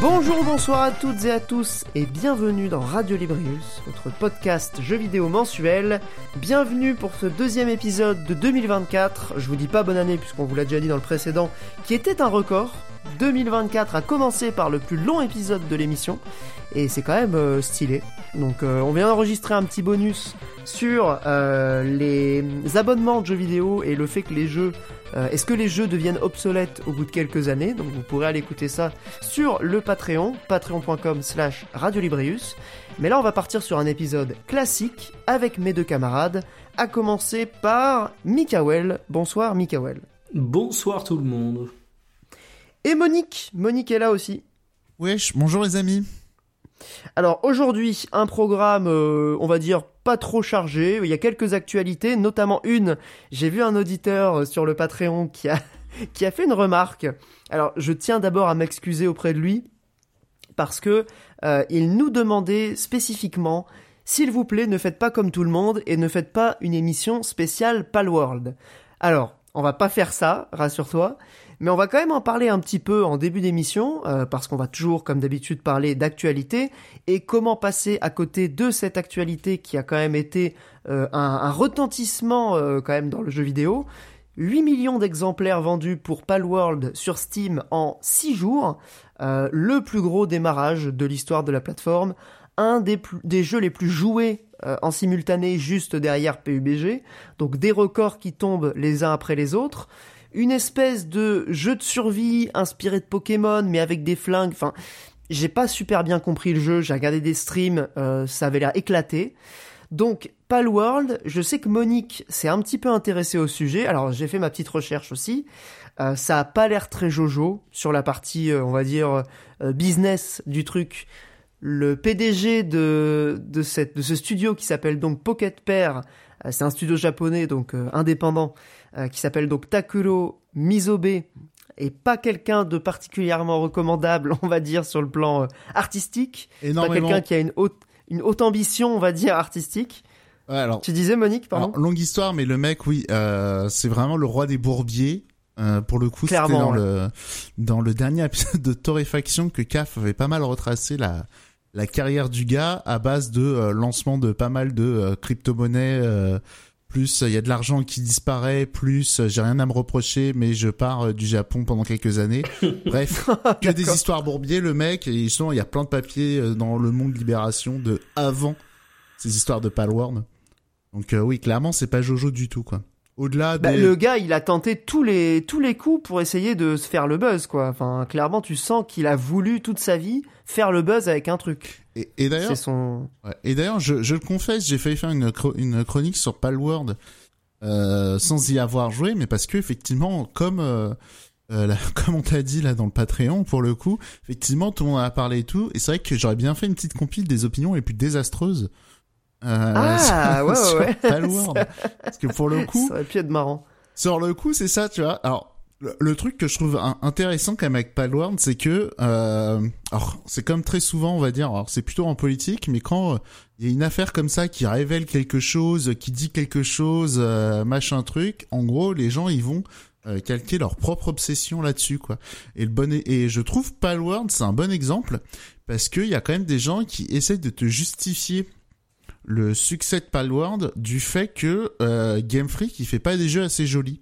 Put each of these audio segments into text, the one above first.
Bonjour, bonsoir à toutes et à tous et bienvenue dans Radio Librius, votre podcast jeux vidéo mensuel. Bienvenue pour ce deuxième épisode de 2024. Je vous dis pas bonne année puisqu'on vous l'a déjà dit dans le précédent, qui était un record. 2024 a commencé par le plus long épisode de l'émission et c'est quand même euh, stylé. Donc euh, on vient d'enregistrer un petit bonus sur euh, les abonnements de jeux vidéo et le fait que les jeux est-ce que les jeux deviennent obsolètes au bout de quelques années? Donc vous pourrez aller écouter ça sur le Patreon, patreon.com slash radiolibrius. Mais là on va partir sur un épisode classique avec mes deux camarades, à commencer par Mikael. Bonsoir Mikael. Bonsoir tout le monde. Et Monique, Monique est là aussi. Wesh, bonjour les amis. Alors aujourd'hui, un programme, euh, on va dire, pas trop chargé. Il y a quelques actualités, notamment une. J'ai vu un auditeur euh, sur le Patreon qui a, qui a fait une remarque. Alors je tiens d'abord à m'excuser auprès de lui parce que euh, il nous demandait spécifiquement s'il vous plaît, ne faites pas comme tout le monde et ne faites pas une émission spéciale Palworld. Alors, on va pas faire ça, rassure-toi. Mais on va quand même en parler un petit peu en début d'émission, euh, parce qu'on va toujours, comme d'habitude, parler d'actualité. Et comment passer à côté de cette actualité qui a quand même été euh, un, retentissement euh, quand même dans le jeu vidéo. 8 millions d'exemplaires vendus pour Palworld sur Steam en 6 jours, le plus gros démarrage de l'histoire de la plateforme, un des, des jeux les plus joués en simultané juste derrière PUBG, donc des records qui tombent les uns après les autres une espèce de jeu de survie inspiré de Pokémon, mais avec des flingues. Enfin, j'ai pas super bien compris le jeu. J'ai regardé des streams, euh, ça avait l'air éclaté. Donc, Palworld, je sais que Monique s'est un petit peu intéressée au sujet. Alors, j'ai fait ma petite recherche aussi. Euh, ça a pas l'air très jojo sur la partie, euh, on va dire, business du truc. Le PDG de, de, cette, de ce studio qui s'appelle donc Pocket Pair, euh, c'est un studio japonais, donc euh, indépendant, euh, qui s'appelle donc Takuro Mizobe, et pas quelqu'un de particulièrement recommandable, on va dire, sur le plan artistique. Pas quelqu'un qui a une haute, une haute ambition, on va dire, artistique. Ouais, alors, tu disais Monique, pardon alors, Longue histoire, mais le mec, oui, euh, c'est vraiment le roi des bourbiers. Euh, pour le coup, c'était dans ouais. le dans le dernier épisode de Torréfaction que CAF avait pas mal retracé la la carrière du gars à base de euh, lancement de pas mal de euh, crypto-monnaies. euh, plus il y a de l'argent qui disparaît, plus euh, j'ai rien à me reprocher, mais je pars euh, du Japon pendant quelques années. Bref, que des histoires bourbiers, le mec. Et justement, il y a plein de papiers euh, dans le monde Libération de avant ces histoires de Palworld. Donc euh, oui, clairement, c'est pas Jojo du tout, quoi. Au-delà Bah, le gars, il a tenté tous les tous les coups pour essayer de se faire le buzz, quoi. Enfin, clairement, tu sens qu'il a voulu toute sa vie faire le buzz avec un truc. Et, et d'ailleurs, son. ouais. et d'ailleurs, je, je le confesse, j'ai failli faire une, une chronique sur Palworld euh, sans y avoir joué, mais parce que effectivement, comme euh, euh, là, comme on t'a dit là dans le Patreon, pour le coup, effectivement, tout le monde en a parlé et tout, et c'est vrai que j'aurais bien fait une petite compile des opinions les plus désastreuses. Euh, Ah, sur- ouais, ouais, sur ouais. Palworld. parce que pour le coup, Ça aurait pu être marrant. Sur le coup, c'est ça, tu vois. Alors, le, le truc que je trouve in- intéressant quand même avec Palworld, c'est que, euh, alors, c'est comme très souvent, on va dire, alors c'est plutôt en politique, mais quand euh, il y a une affaire comme ça qui révèle quelque chose, qui dit quelque chose, euh, machin truc, en gros, les gens, ils vont euh, calquer leur propre obsession là-dessus, quoi. Et le bon, e- et je trouve Palworld, c'est un bon exemple, parce qu'il y a quand même des gens qui essaient de te justifier le succès de Palworld du fait que euh, Game Freak il fait pas des jeux assez jolis.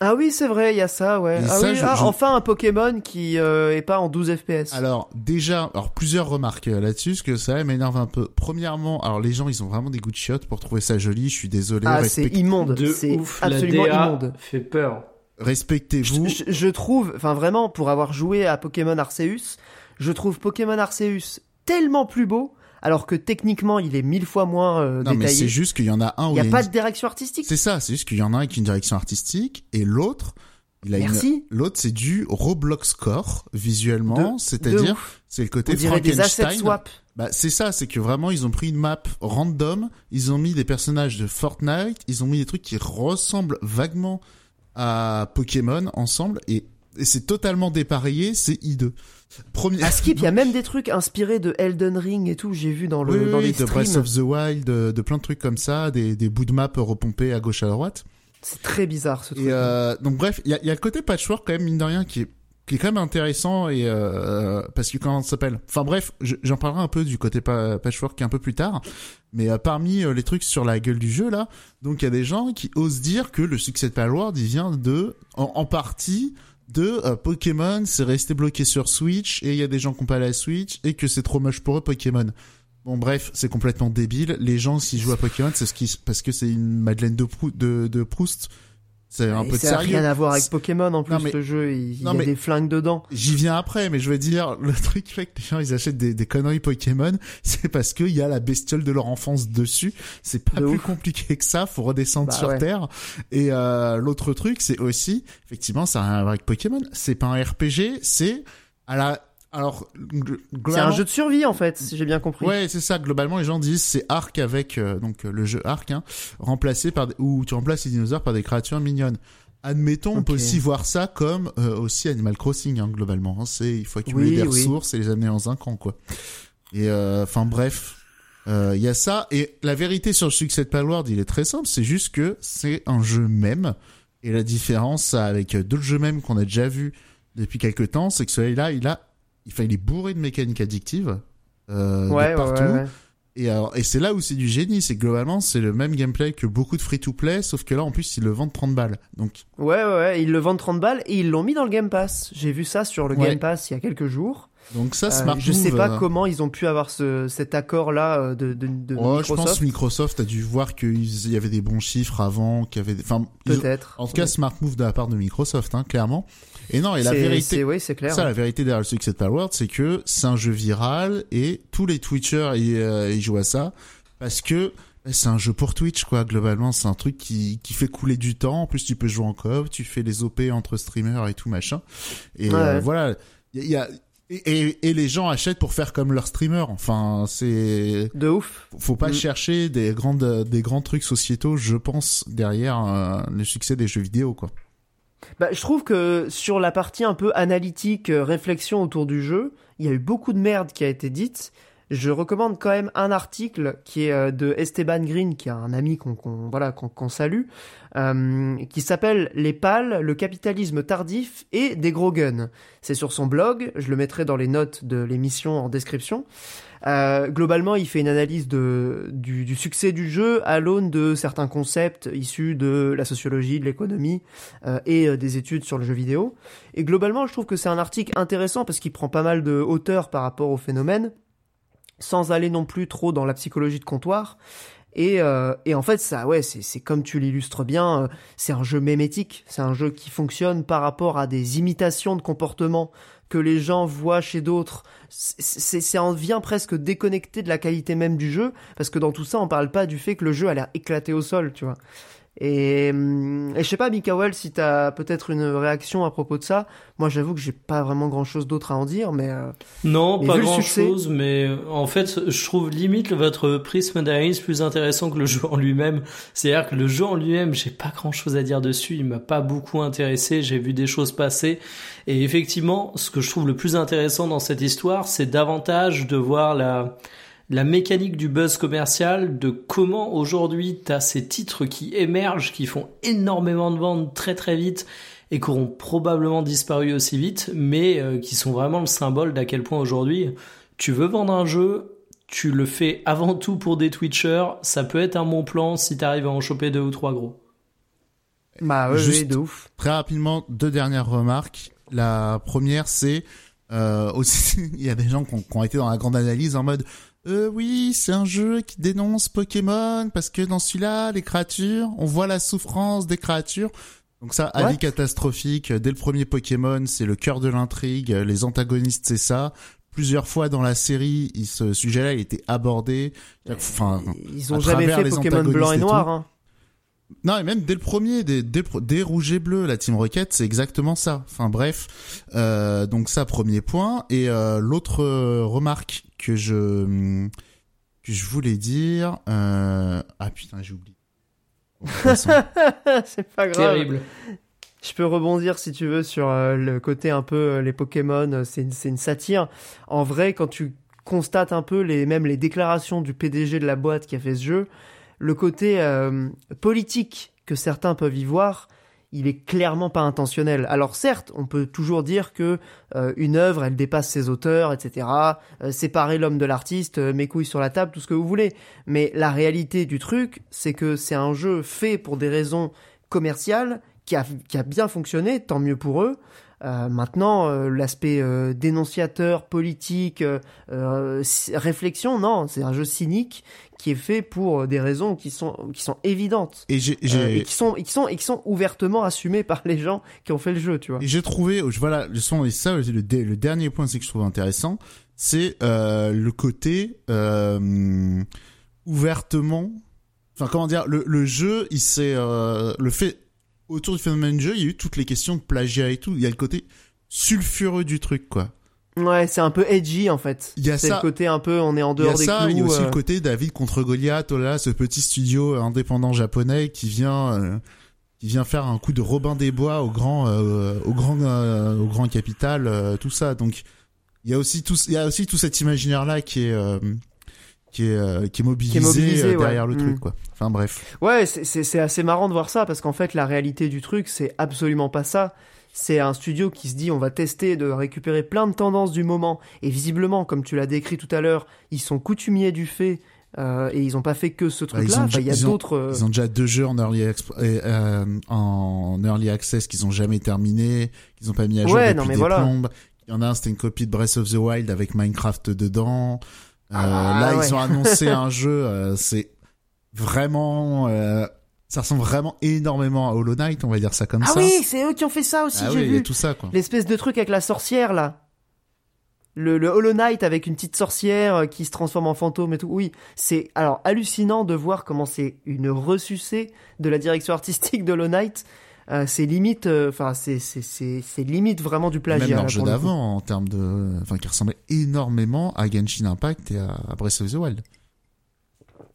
Ah oui, c'est vrai, il y a ça, ouais. Ah ça, oui, je- ah, je- enfin un Pokémon qui euh, est pas en 12 FPS. Alors déjà, alors plusieurs remarques euh, là-dessus, parce que ça m'énerve un peu. Premièrement, alors les gens ils ont vraiment des goûts de chiottes pour trouver ça joli. Je suis désolé. ah, c'est immonde. De C'est ouf, absolument la DA immonde. fait peur. Respectez-vous. Je, je- je trouve, enfin vraiment, pour avoir joué à Pokémon Arceus, je trouve Pokémon Arceus tellement plus beau, alors que techniquement il est mille fois moins euh, Non mais détaillé. c'est juste qu'il y en a un Il où n'y a il y a pas une- de direction artistique. C'est ça, c'est juste qu'il y en a un avec une direction artistique et l'autre, il a une- Merci. L'autre c'est du Roblox Core visuellement, c'est-à-dire c'est le côté On dirait des assets Frankenstein. swap. Bah, c'est ça, c'est que vraiment ils ont pris une map random, ils ont mis des personnages de Fortnite, ils ont mis des trucs qui ressemblent vaguement à Pokémon ensemble et et c'est totalement dépareillé, c'est hideux. Premier... À Skip, il y a même des trucs inspirés de Elden Ring et tout, j'ai vu dans le oui, dans oui, les de streams. Breath of the Wild, de, de plein de trucs comme ça, des, des bouts de map repompés à gauche à droite. C'est très bizarre ce truc. Et euh, donc bref, il y a, y a le côté patchwork quand même mine de rien qui est qui est quand même intéressant et euh, parce que comment ça s'appelle Enfin bref, je- j'en parlerai un peu du côté pa- patchwork un peu plus tard. Mais euh, parmi les trucs sur la gueule du jeu là, donc il y a des gens qui osent dire que le succès de Palworld il vient de en, en partie de euh, Pokémon, c'est resté bloqué sur Switch et il y a des gens qui ont pas la Switch et que c'est trop moche pour eux Pokémon. Bon bref, c'est complètement débile. Les gens s'ils jouent à Pokémon, c'est parce que c'est une Madeleine de Proust. C'est un Et peu de ça a sérieux. rien à voir avec Pokémon en plus Non, mais- le jeu, il, il Non, y a mais- des flingues dedans. J'y viens après, mais je veux dire, le truc fait que les gens ils achètent des, des conneries Pokémon, c'est parce qu'il y a la bestiole de leur enfance dessus. C'est pas De plus ouf. compliqué que ça, faut redescendre Bah sur ouais. Terre. Et euh, l'autre truc, c'est aussi, effectivement, ça a rien à voir avec Pokémon. C'est pas un RPG, c'est à la... Alors, C'est un jeu de survie en fait, si j'ai bien compris. Ouais, c'est ça. Globalement, les gens disent c'est Arc avec euh, donc euh, le jeu Arc, hein, remplacé par des- où tu remplaces les dinosaures par des créatures mignonnes. Admettons, on peut aussi voir ça comme euh, aussi Animal Crossing, hein, globalement. hein. c'est il faut accumuler Oui, des oui. ressources et les amener en un camp, quoi. Et euh, enfin bref, euh, il y a ça. Et la vérité sur le succès de Palworld, il est très simple. C'est juste que c'est un jeu même. Et la différence avec d'autres jeux même qu'on a déjà vus depuis quelques temps, c'est que celui-là, il a, enfin, il est bourré de mécaniques addictives. Euh, de ouais, ouais, partout. ouais, ouais. Et, alors, et c'est là où c'est du génie, c'est que globalement c'est le même gameplay que beaucoup de free-to-play, sauf que là en plus ils le vendent 30 balles. Donc Ouais, ouais, ouais, ils le vendent 30 balles et ils l'ont mis dans le Game Pass. J'ai vu ça sur le. Game Pass il y a quelques jours. donc ça Euh, smart je sais move, pas euh, comment ils ont pu avoir ce, cet accord-là de, de, de oh, je Microsoft. pense que Microsoft a dû voir qu'il y avait des bons chiffres avant, qu'il y avait, des- enfin, ont- Peut-être. en tout cas smart move de la part de Microsoft, hein, clairement. Et non, et la vérité, c'est- Oui, c'est clair. ça, la vérité derrière le succès de Palworld, c'est que c'est un jeu viral et tous les Twitchers ils, euh, ils jouent à ça parce que c'est un jeu pour Twitch quoi. Globalement, c'est un truc qui qui fait couler du temps. En plus, tu peux jouer en coop, tu fais les OP entre streamers et tout machin. Et Ouais. euh, voilà, il y a, y a- et, et, et les gens achètent pour faire comme leur streamer. Enfin, c'est De ouf. faut pas Mm. chercher des grandes des grands trucs sociétaux, je pense, derrière euh, le succès des jeux vidéo quoi. Bah, je trouve que sur la partie un peu analytique, euh, réflexion autour du jeu, il y a eu beaucoup de merde qui a été dite. Je recommande quand même un article qui est euh, de Esteban Green, qui est un ami qu'on qu'on- voilà qu'on qu'on salue, euh, qui s'appelle Les pales, le capitalisme tardif et des gros guns. C'est sur son blog, je le mettrai dans les notes de l'émission en description. Euh, globalement, il fait une analyse de, du, du succès du jeu à l'aune de certains concepts issus de la sociologie, de l'économie euh, et euh, des études sur le jeu vidéo. Et globalement, je trouve que c'est un article intéressant parce qu'il prend pas mal de hauteur par rapport au phénomène, sans aller non plus trop dans la psychologie de comptoir. Et, euh, et en fait, ça, ouais, c'est comme tu l'illustres bien, euh, c'est un jeu mémétique, c'est un jeu qui fonctionne par rapport à des imitations de comportements que les gens voient chez d'autres. C'est- en vient presque déconnecté de la qualité même du jeu, parce que dans tout ça, on parle pas du fait que le jeu a l'air éclaté au sol, tu vois. Et, hum, et je sais pas, Mikael, si t'as peut-être une réaction à propos de ça. Moi, j'avoue que j'ai pas vraiment grand chose d'autre à en dire, mais euh, Non, Mais pas vu le grand succès- chose, mais euh, en fait, je trouve limite votre prisme d'analyse plus intéressant que le jeu en lui-même. C'est-à-dire que le jeu en lui-même, j'ai pas grand chose à dire dessus, il m'a pas beaucoup intéressé, j'ai vu des choses passer. Et effectivement, ce que je trouve le plus intéressant dans cette histoire, c'est davantage de voir la, la mécanique du buzz commercial, de comment aujourd'hui t'as ces titres qui émergent, qui font énormément de ventes très très vite et qui auront probablement disparu aussi vite, mais euh, qui sont vraiment le symbole d'à quel point aujourd'hui tu veux vendre un jeu, tu le fais avant tout pour des Twitchers, ça peut être un bon plan si t'arrives à en choper deux ou trois gros. bah ouais, Juste- de ouf. Très rapidement, deux dernières remarques. La première, c'est euh, aussi, il y a des gens qui ont, qui ont été dans la grande analyse en mode euh, oui, c'est un jeu qui dénonce Pokémon parce que dans celui-là, les créatures, on voit la souffrance des créatures. Donc ça, avis catastrophique. Dès le premier Pokémon, c'est le cœur de l'intrigue. Les antagonistes, c'est ça. Plusieurs fois dans la série, ce sujet-là, il était abordé. Enfin, Ils ont à jamais fait les Pokémon blanc et noir. Hein. Non, et même dès le premier, dès, dès, dès Rouge et Bleu, la Team Rocket, c'est exactement ça. Enfin bref, euh, donc ça, premier point. Et euh, l'autre euh, remarque que je que je voulais dire... Euh... Ah putain, j'ai oublié. C'est pas grave. Terrible. je peux rebondir si tu veux sur euh, le côté un peu euh, les Pokémon, c'est une, c'est une satire. En vrai, quand tu constates un peu les même les déclarations du PDG de la boîte qui a fait ce jeu, le côté euh, politique que certains peuvent y voir, il est clairement pas intentionnel. Alors certes, on peut toujours dire que euh, une œuvre, elle dépasse ses auteurs, etc. Euh, séparer l'homme de l'artiste, mes couilles sur la table, tout ce que vous voulez. Mais la réalité du truc, c'est que c'est un jeu fait pour des raisons commerciales qui a bien fonctionné, tant mieux pour eux. Euh, maintenant, euh, l'aspect euh, dénonciateur, politique, euh, euh, réflexion, non, c'est un jeu cynique qui est fait pour des raisons qui sont qui sont évidentes Et euh, j'ai, et qui sont et qui sont et qui sont ouvertement assumées par les gens qui ont fait le jeu, tu vois. Et j'ai trouvé, voilà, le son et ça, le, le dernier point, c'est que je trouve intéressant, c'est euh, le côté euh, ouvertement, enfin comment dire, le, le jeu, il s'est, euh, le fait autour du phénomène du jeu, il y a eu toutes les questions de plagiat et tout. Il y a le côté sulfureux du truc, quoi. Ouais, c'est un peu edgy en fait. Il y a c'est ça. le côté un peu on est en Il y a dehors des ça, clous. il y a aussi euh, le côté David contre Goliath, oh là, là, ce petit studio indépendant japonais qui vient, euh, qui vient faire un coup de Robin des Bois au grand, euh, au grand, euh, au grand capital, euh, tout ça. Donc il y a aussi tout, il y a aussi tout cet imaginaire là qui est, euh, qui est, euh, qui est mobilisé, mobilisé, euh, derrière ouais. le Mm. truc, quoi. Enfin bref. Ouais, c'est- assez marrant de voir ça parce qu'en fait la réalité du truc c'est absolument pas ça. C'est un studio qui se dit on va tester de récupérer plein de tendances du moment et visiblement comme tu l'as décrit tout à l'heure ils sont coutumiers du fait euh, et ils ont pas fait que ce Bah, truc-là. Enfin, il y a d'autres. euh, Ils ont déjà deux jeux en early, exp- euh, euh, en early access qu'ils ont jamais terminé, qu'ils ont pas mis à jour Ouais, depuis non, mais des voilà. plombes. Il y en a un, c'était une copie de Breath of the Wild avec Minecraft dedans. Euh, Ah, là, ouais. ils ont annoncé un jeu, euh, c'est vraiment, euh, ça ressemble vraiment énormément à Hollow Knight, on va dire ça comme Ah ça. oui, c'est eux qui ont fait ça aussi. ah j'ai oui, il y a vu tout ça, quoi. l'espèce de truc avec la sorcière là. Le, le Hollow Knight avec une petite sorcière qui se transforme en fantôme et tout. Oui, c'est alors hallucinant de voir comment c'est une ressucée de la direction artistique de Hollow Knight. Euh, c'est limite, euh, enfin c'est c'est c'est c'est limite vraiment du plagiat. Même là, leur jeu d'avant, en termes de, enfin, qui ressemblait énormément à Genshin Impact et à, Breath of the Wild.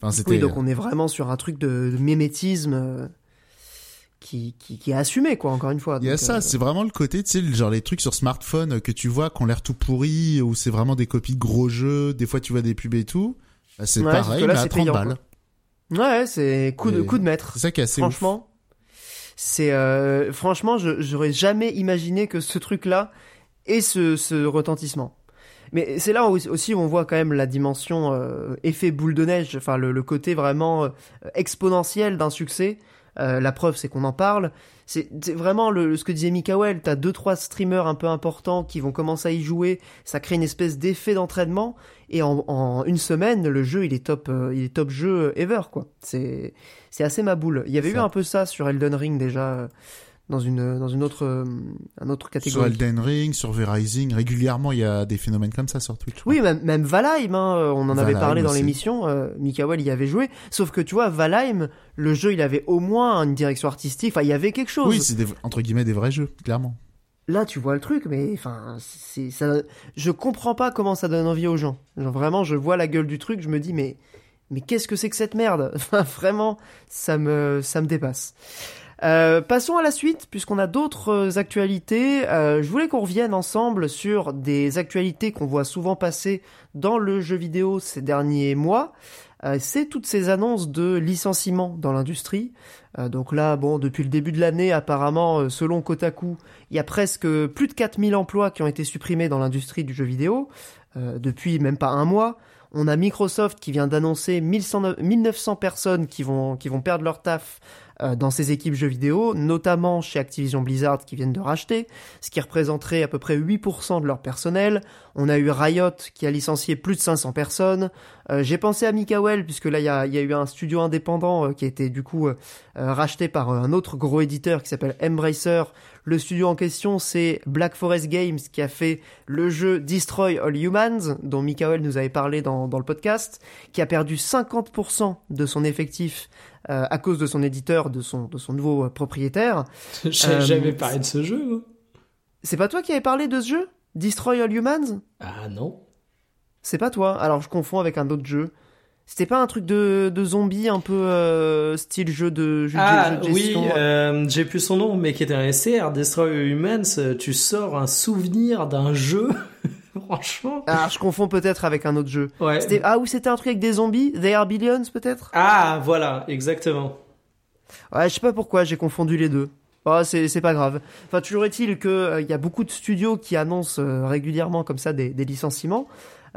Enfin, c'était. Oui, donc on est vraiment sur un truc de, de mimétisme euh, qui, qui qui est assumé quoi. Encore une fois. Il y a ça, euh, c'est vraiment le côté, tu sais, genre les trucs sur smartphone que tu vois qui ont l'air tout pourris, où c'est vraiment des copies de gros jeux, des fois tu vois des pubs et tout. Bah, c'est Ouais, pareil, là, mais à c'est 30 payant, balles. Ouais, c'est coup de Et- coup de maître. C'est ça qui est assez ouf. C'est euh, franchement, j'aurais jamais imaginé que ce truc-là ait ce, ce retentissement. Mais c'est là où- aussi où on voit quand même la dimension euh, effet boule de neige, enfin le, le côté vraiment euh, exponentiel d'un succès. Euh, la preuve, c'est qu'on en parle. C'est c'est vraiment le, ce que disait Mikael. T'as deux trois streamers un peu importants qui vont commencer à y jouer. Ça crée une espèce d'effet d'entraînement. Et en, en une semaine, le jeu, il est top, euh, il est top jeu ever quoi. C'est c'est assez ma boule. Il y avait Ça. eu un peu ça sur Elden Ring déjà euh, dans une dans une autre euh, un autre Sur catégorie. Elden Ring, sur V-Rising, régulièrement il y a des phénomènes comme ça sur Twitch. Oui, même, même Valheim, hein, on en avait parlé dans l'émission, Mikael y avait joué, sauf que tu vois, Valheim, le jeu, il avait au moins une direction artistique, enfin, il y avait quelque chose. Oui, c'est des- entre guillemets des vrais jeux, clairement. Là, tu vois le truc, mais enfin, c'est ça. Je comprends pas comment ça donne envie aux gens. Genre vraiment, je vois la gueule du truc, je me dis mais mais qu'est-ce que c'est que cette merde? Vraiment, ça me ça me dépasse. Euh, passons à la suite, puisqu'on a d'autres euh, actualités. Euh, je voulais qu'on revienne ensemble sur des actualités qu'on voit souvent passer dans le jeu vidéo ces derniers mois. Euh, c'est toutes ces annonces de licenciements dans l'industrie. Euh, donc là, bon, depuis le début de l'année, apparemment, euh, selon Kotaku, il y a presque plus de 4000 emplois qui ont été supprimés dans l'industrie du jeu vidéo, depuis même pas un mois. On a Microsoft qui vient d'annoncer 1100 1900 personnes qui vont, qui vont perdre leur taf dans ses équipes jeux vidéo, notamment chez Activision Blizzard qui viennent de racheter, ce qui représenterait à peu près 8% de leur personnel. On a eu Riot qui a licencié plus de 500 personnes. Euh, J'ai pensé à Mikael puisque là il y a, y a eu un studio indépendant euh, qui a été du coup euh, euh, racheté par euh, un autre gros éditeur qui s'appelle Embracer. Le studio en question c'est Black Forest Games qui a fait le jeu Destroy All Humans dont Mikael nous avait parlé dans, dans le podcast, qui a perdu 50% de son effectif euh, à cause de son éditeur, de son, de son nouveau euh, propriétaire. J'avais Euh, jamais parlé de ce jeu. C'est pas toi qui avais parlé de ce jeu? Destroy All Humans? Ah non. C'est pas toi. Alors je confonds avec un autre jeu. C'était pas un truc de, de zombie un peu euh, style jeu de jeu, ah, jeu de gestion oui, euh, j'ai plus son nom, mais qui était un SR, Destroy Humans. Tu sors un souvenir d'un jeu. Franchement. Ah, je confonds peut-être avec un autre jeu. Ouais. C'était- Ah, ou c'était un truc avec des zombies They Are Billions peut-être? Ah, voilà, exactement. Ouais, je sais pas pourquoi j'ai confondu les deux. Oh, c'est c'est pas grave. Enfin, toujours est-il que euh, il y a beaucoup de studios qui annoncent euh, régulièrement comme ça des, des licenciements.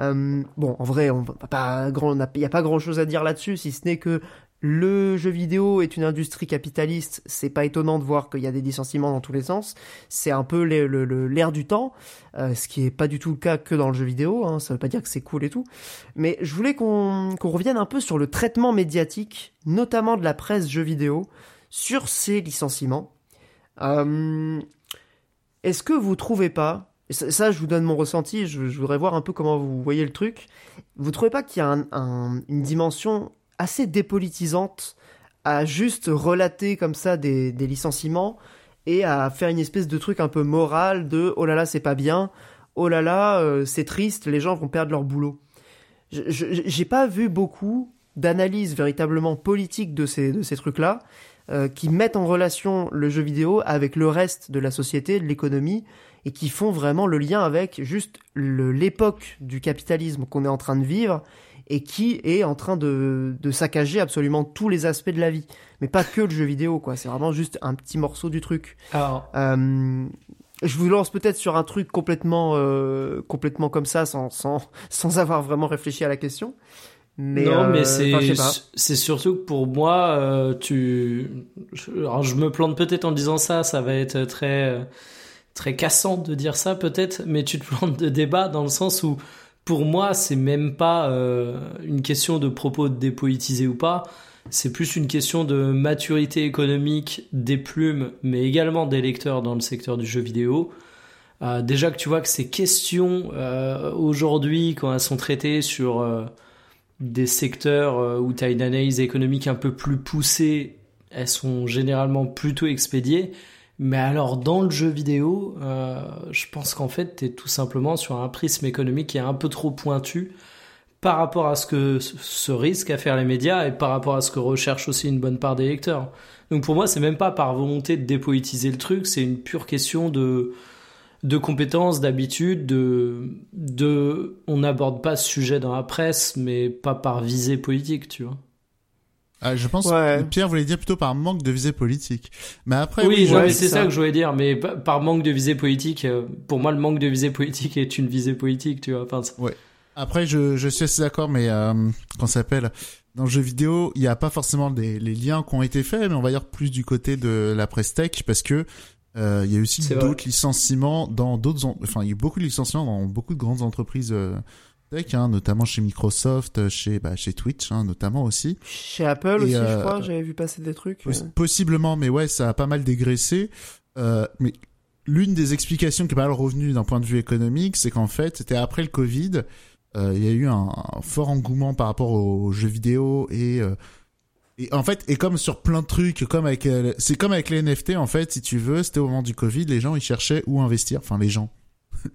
Euh, bon, en vrai, on va pas grand, il y a pas grand chose à dire là-dessus, si ce n'est que le jeu vidéo est une industrie capitaliste. C'est pas étonnant de voir qu'il y a des licenciements dans tous les sens. C'est un peu l'air du temps, euh, ce qui est pas du tout le cas que dans le jeu vidéo. Hein, ça veut pas dire que c'est cool et tout. Mais je voulais qu'on qu'on revienne un peu sur le traitement médiatique, notamment de la presse jeux vidéo, sur ces licenciements. Euh, Est-ce que vous trouvez pas, ça, je vous donne mon ressenti, je, voudrais voir un peu comment vous voyez le truc, vous trouvez pas qu'il y a un- un- une dimension assez dépolitisante à juste relater comme ça des, licenciements et à faire une espèce de truc un peu moral de oh là là c'est pas bien, oh là là euh, c'est triste, les gens vont perdre leur boulot. J'ai pas vu beaucoup d'analyses véritablement politiques de ces, de ces trucs-là euh, qui mettent en relation le jeu vidéo avec le reste de la société, de l'économie, et qui font vraiment le lien avec juste l'époque du capitalisme qu'on est en train de vivre et qui est en train de, de saccager absolument tous les aspects de la vie. Mais pas que le jeu vidéo, quoi. C'est vraiment juste un petit morceau du truc. Alors, Euh, je vous lance peut-être sur un truc complètement, euh, complètement comme ça, sans, sans, sans avoir vraiment réfléchi à la question. Mais, non, euh, mais c'est sais pas. c'est surtout que pour moi, euh, tu. je- Alors, je me plante peut-être en disant ça, ça va être très euh, très cassant de dire ça peut-être, mais tu te plantes de débat dans le sens où pour moi, c'est même pas euh, une question de propos dépolitisés ou pas. C'est plus une question de maturité économique des plumes, mais également des lecteurs dans le secteur du jeu vidéo. Euh, déjà que tu vois que ces questions euh, aujourd'hui, quand elles sont traitées sur des secteurs où tu as une analyse économique un peu plus poussée, elles sont généralement plutôt expédiées. Mais alors dans le jeu vidéo, euh, je pense qu'en fait, tu es tout simplement sur un prisme économique qui est un peu trop pointu par rapport à ce que se risquent à faire les médias et par rapport à ce que recherche aussi une bonne part des lecteurs. Donc pour moi, c'est même pas par volonté de dépolitiser le truc, c'est une pure question de de compétences, d'habitude, de de on n'aborde pas ce sujet dans la presse, mais pas par visée politique, tu vois. Ah, je pense Ouais. que Pierre voulait dire plutôt par manque de visée politique. Mais après, oui, oui, ouais, c'est ça. ça. que je voulais dire, mais pa- par manque de visée politique, euh, pour moi, le manque de visée politique est une visée politique, tu vois. Enfin, c'est- Après, je, je suis assez d'accord, mais euh, qu'on s'appelle dans le jeu vidéo, il n'y a pas forcément des, les liens qui ont été faits, mais on va dire plus du côté de la presse tech, parce que euh, il y a aussi d'autres licenciements dans d'autres, en- enfin, il y a eu beaucoup de licenciements dans beaucoup de grandes entreprises euh, tech, hein, notamment chez Microsoft, chez bah, chez Twitch, hein, notamment aussi. Chez Apple Et, aussi, je euh, crois, j'avais vu passer des trucs. Poss- euh. Possiblement, mais ouais, ça a pas mal dégraissé. Euh, mais l'une des explications qui est pas mal revenue d'un point de vue économique, c'est qu'en fait, c'était après le Covid, euh, il y a eu un, un fort engouement par rapport aux jeux vidéo et euh, et en fait, et comme sur plein de trucs, comme avec, euh, c'est comme avec les NFT en fait, si tu veux, c'était au moment du Covid, les gens ils cherchaient où investir, enfin les gens,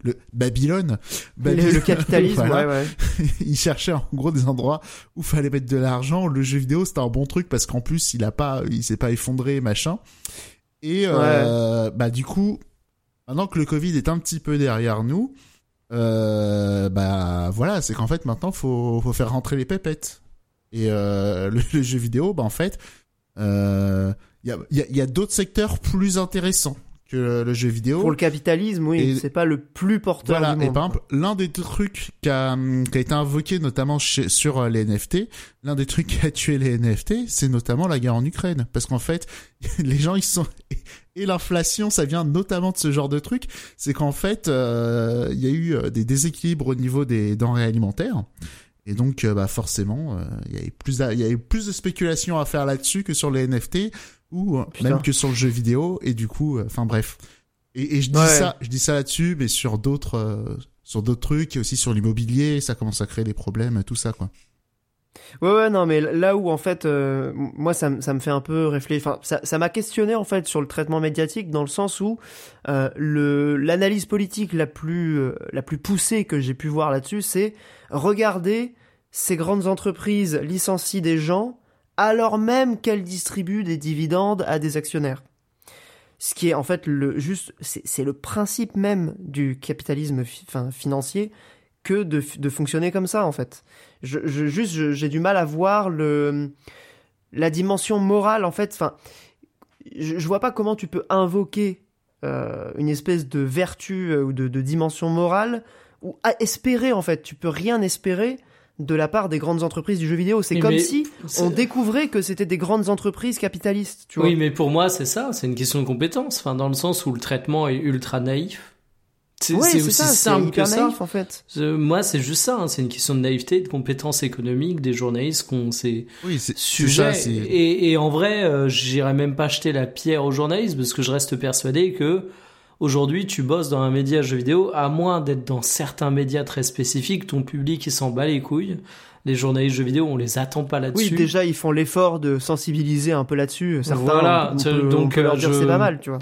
le Babylone, Le, Babylone, le capitalisme, voilà. ouais, ouais. il cherchait en gros des endroits où fallait mettre de l'argent. Le jeu vidéo, c'était un bon truc parce qu'en plus, il a pas, il s'est pas effondré, machin. Et euh, bah du coup, maintenant que le Covid est un petit peu derrière nous, euh, bah voilà, c'est qu'en fait maintenant faut faut faire rentrer les pépettes. Et euh, le, le jeu vidéo, bah en fait, euh, il y a y a, il y a d'autres secteurs plus intéressants que le, le jeu vidéo. Pour le capitalisme, oui, Et- c'est pas le plus porteur Voilà, du et monde. par exemple, l'un des trucs qui a, hum, qui a été invoqué notamment chez- sur euh, les NFT, l'un des trucs qui a tué les NFT, c'est notamment la guerre en Ukraine. Parce qu'en fait, les gens, ils sont... Et l'inflation, ça vient notamment de ce genre de truc. C'est qu'en fait, euh, il y a eu euh, des déséquilibres au niveau des denrées alimentaires. Et donc, euh, bah forcément, euh, il y a eu plus, d'a- il y a eu plus de spéculation à faire là-dessus que sur les NFT ou euh, Putain. même que sur le jeu vidéo. Et du coup, euh, enfin bref. Et, et je dis Ouais. ça, je dis ça là-dessus, mais sur d'autres, euh, sur d'autres trucs, et aussi sur l'immobilier, ça commence à créer des problèmes, tout ça, quoi. Ouais, ouais, non, mais là où en fait, euh, moi, ça, me- ça me fait un peu réfléchir. Enfin, ça, ça m'a questionné en fait sur le traitement médiatique dans le sens où euh, le l'analyse politique la plus euh, la plus poussée que j'ai pu voir là-dessus, c'est regarder ces grandes entreprises licencient des gens alors même qu'elles distribuent des dividendes à des actionnaires. Ce qui est en fait le juste, c'est le principe même du capitalisme financier que de, fonctionner comme ça en fait. Je, juste j'ai du mal à voir le la dimension morale en fait. Enfin, je, je vois pas comment tu peux invoquer euh, une espèce de vertu euh, ou de, de, dimension morale ou à espérer en fait. Tu peux rien espérer de la part des grandes entreprises du jeu vidéo. C'est comme si on découvrait que c'était des grandes entreprises capitalistes. Tu vois. Oui, mais pour moi, c'est ça. C'est une question de compétence. Enfin, dans le sens où le traitement est ultra naïf. C'est aussi ça, simple que ça. Naïf, en fait. Moi, c'est juste ça. Hein. C'est une question de naïveté, de compétences économiques des journalistes qu'on ces oui, sujets. et, et, en vrai, euh, j'irais même pas jeter la pierre aux journalistes parce que je reste persuadé que Aujourd'hui, tu bosses dans un média jeu vidéo, à moins d'être dans certains médias très spécifiques, ton public il s'en bat les couilles. Les journalistes jeux vidéo, on les attend pas là-dessus. Oui, déjà ils font l'effort de sensibiliser un peu là-dessus. Certains, voilà, donc leur dire c'est pas mal, tu vois.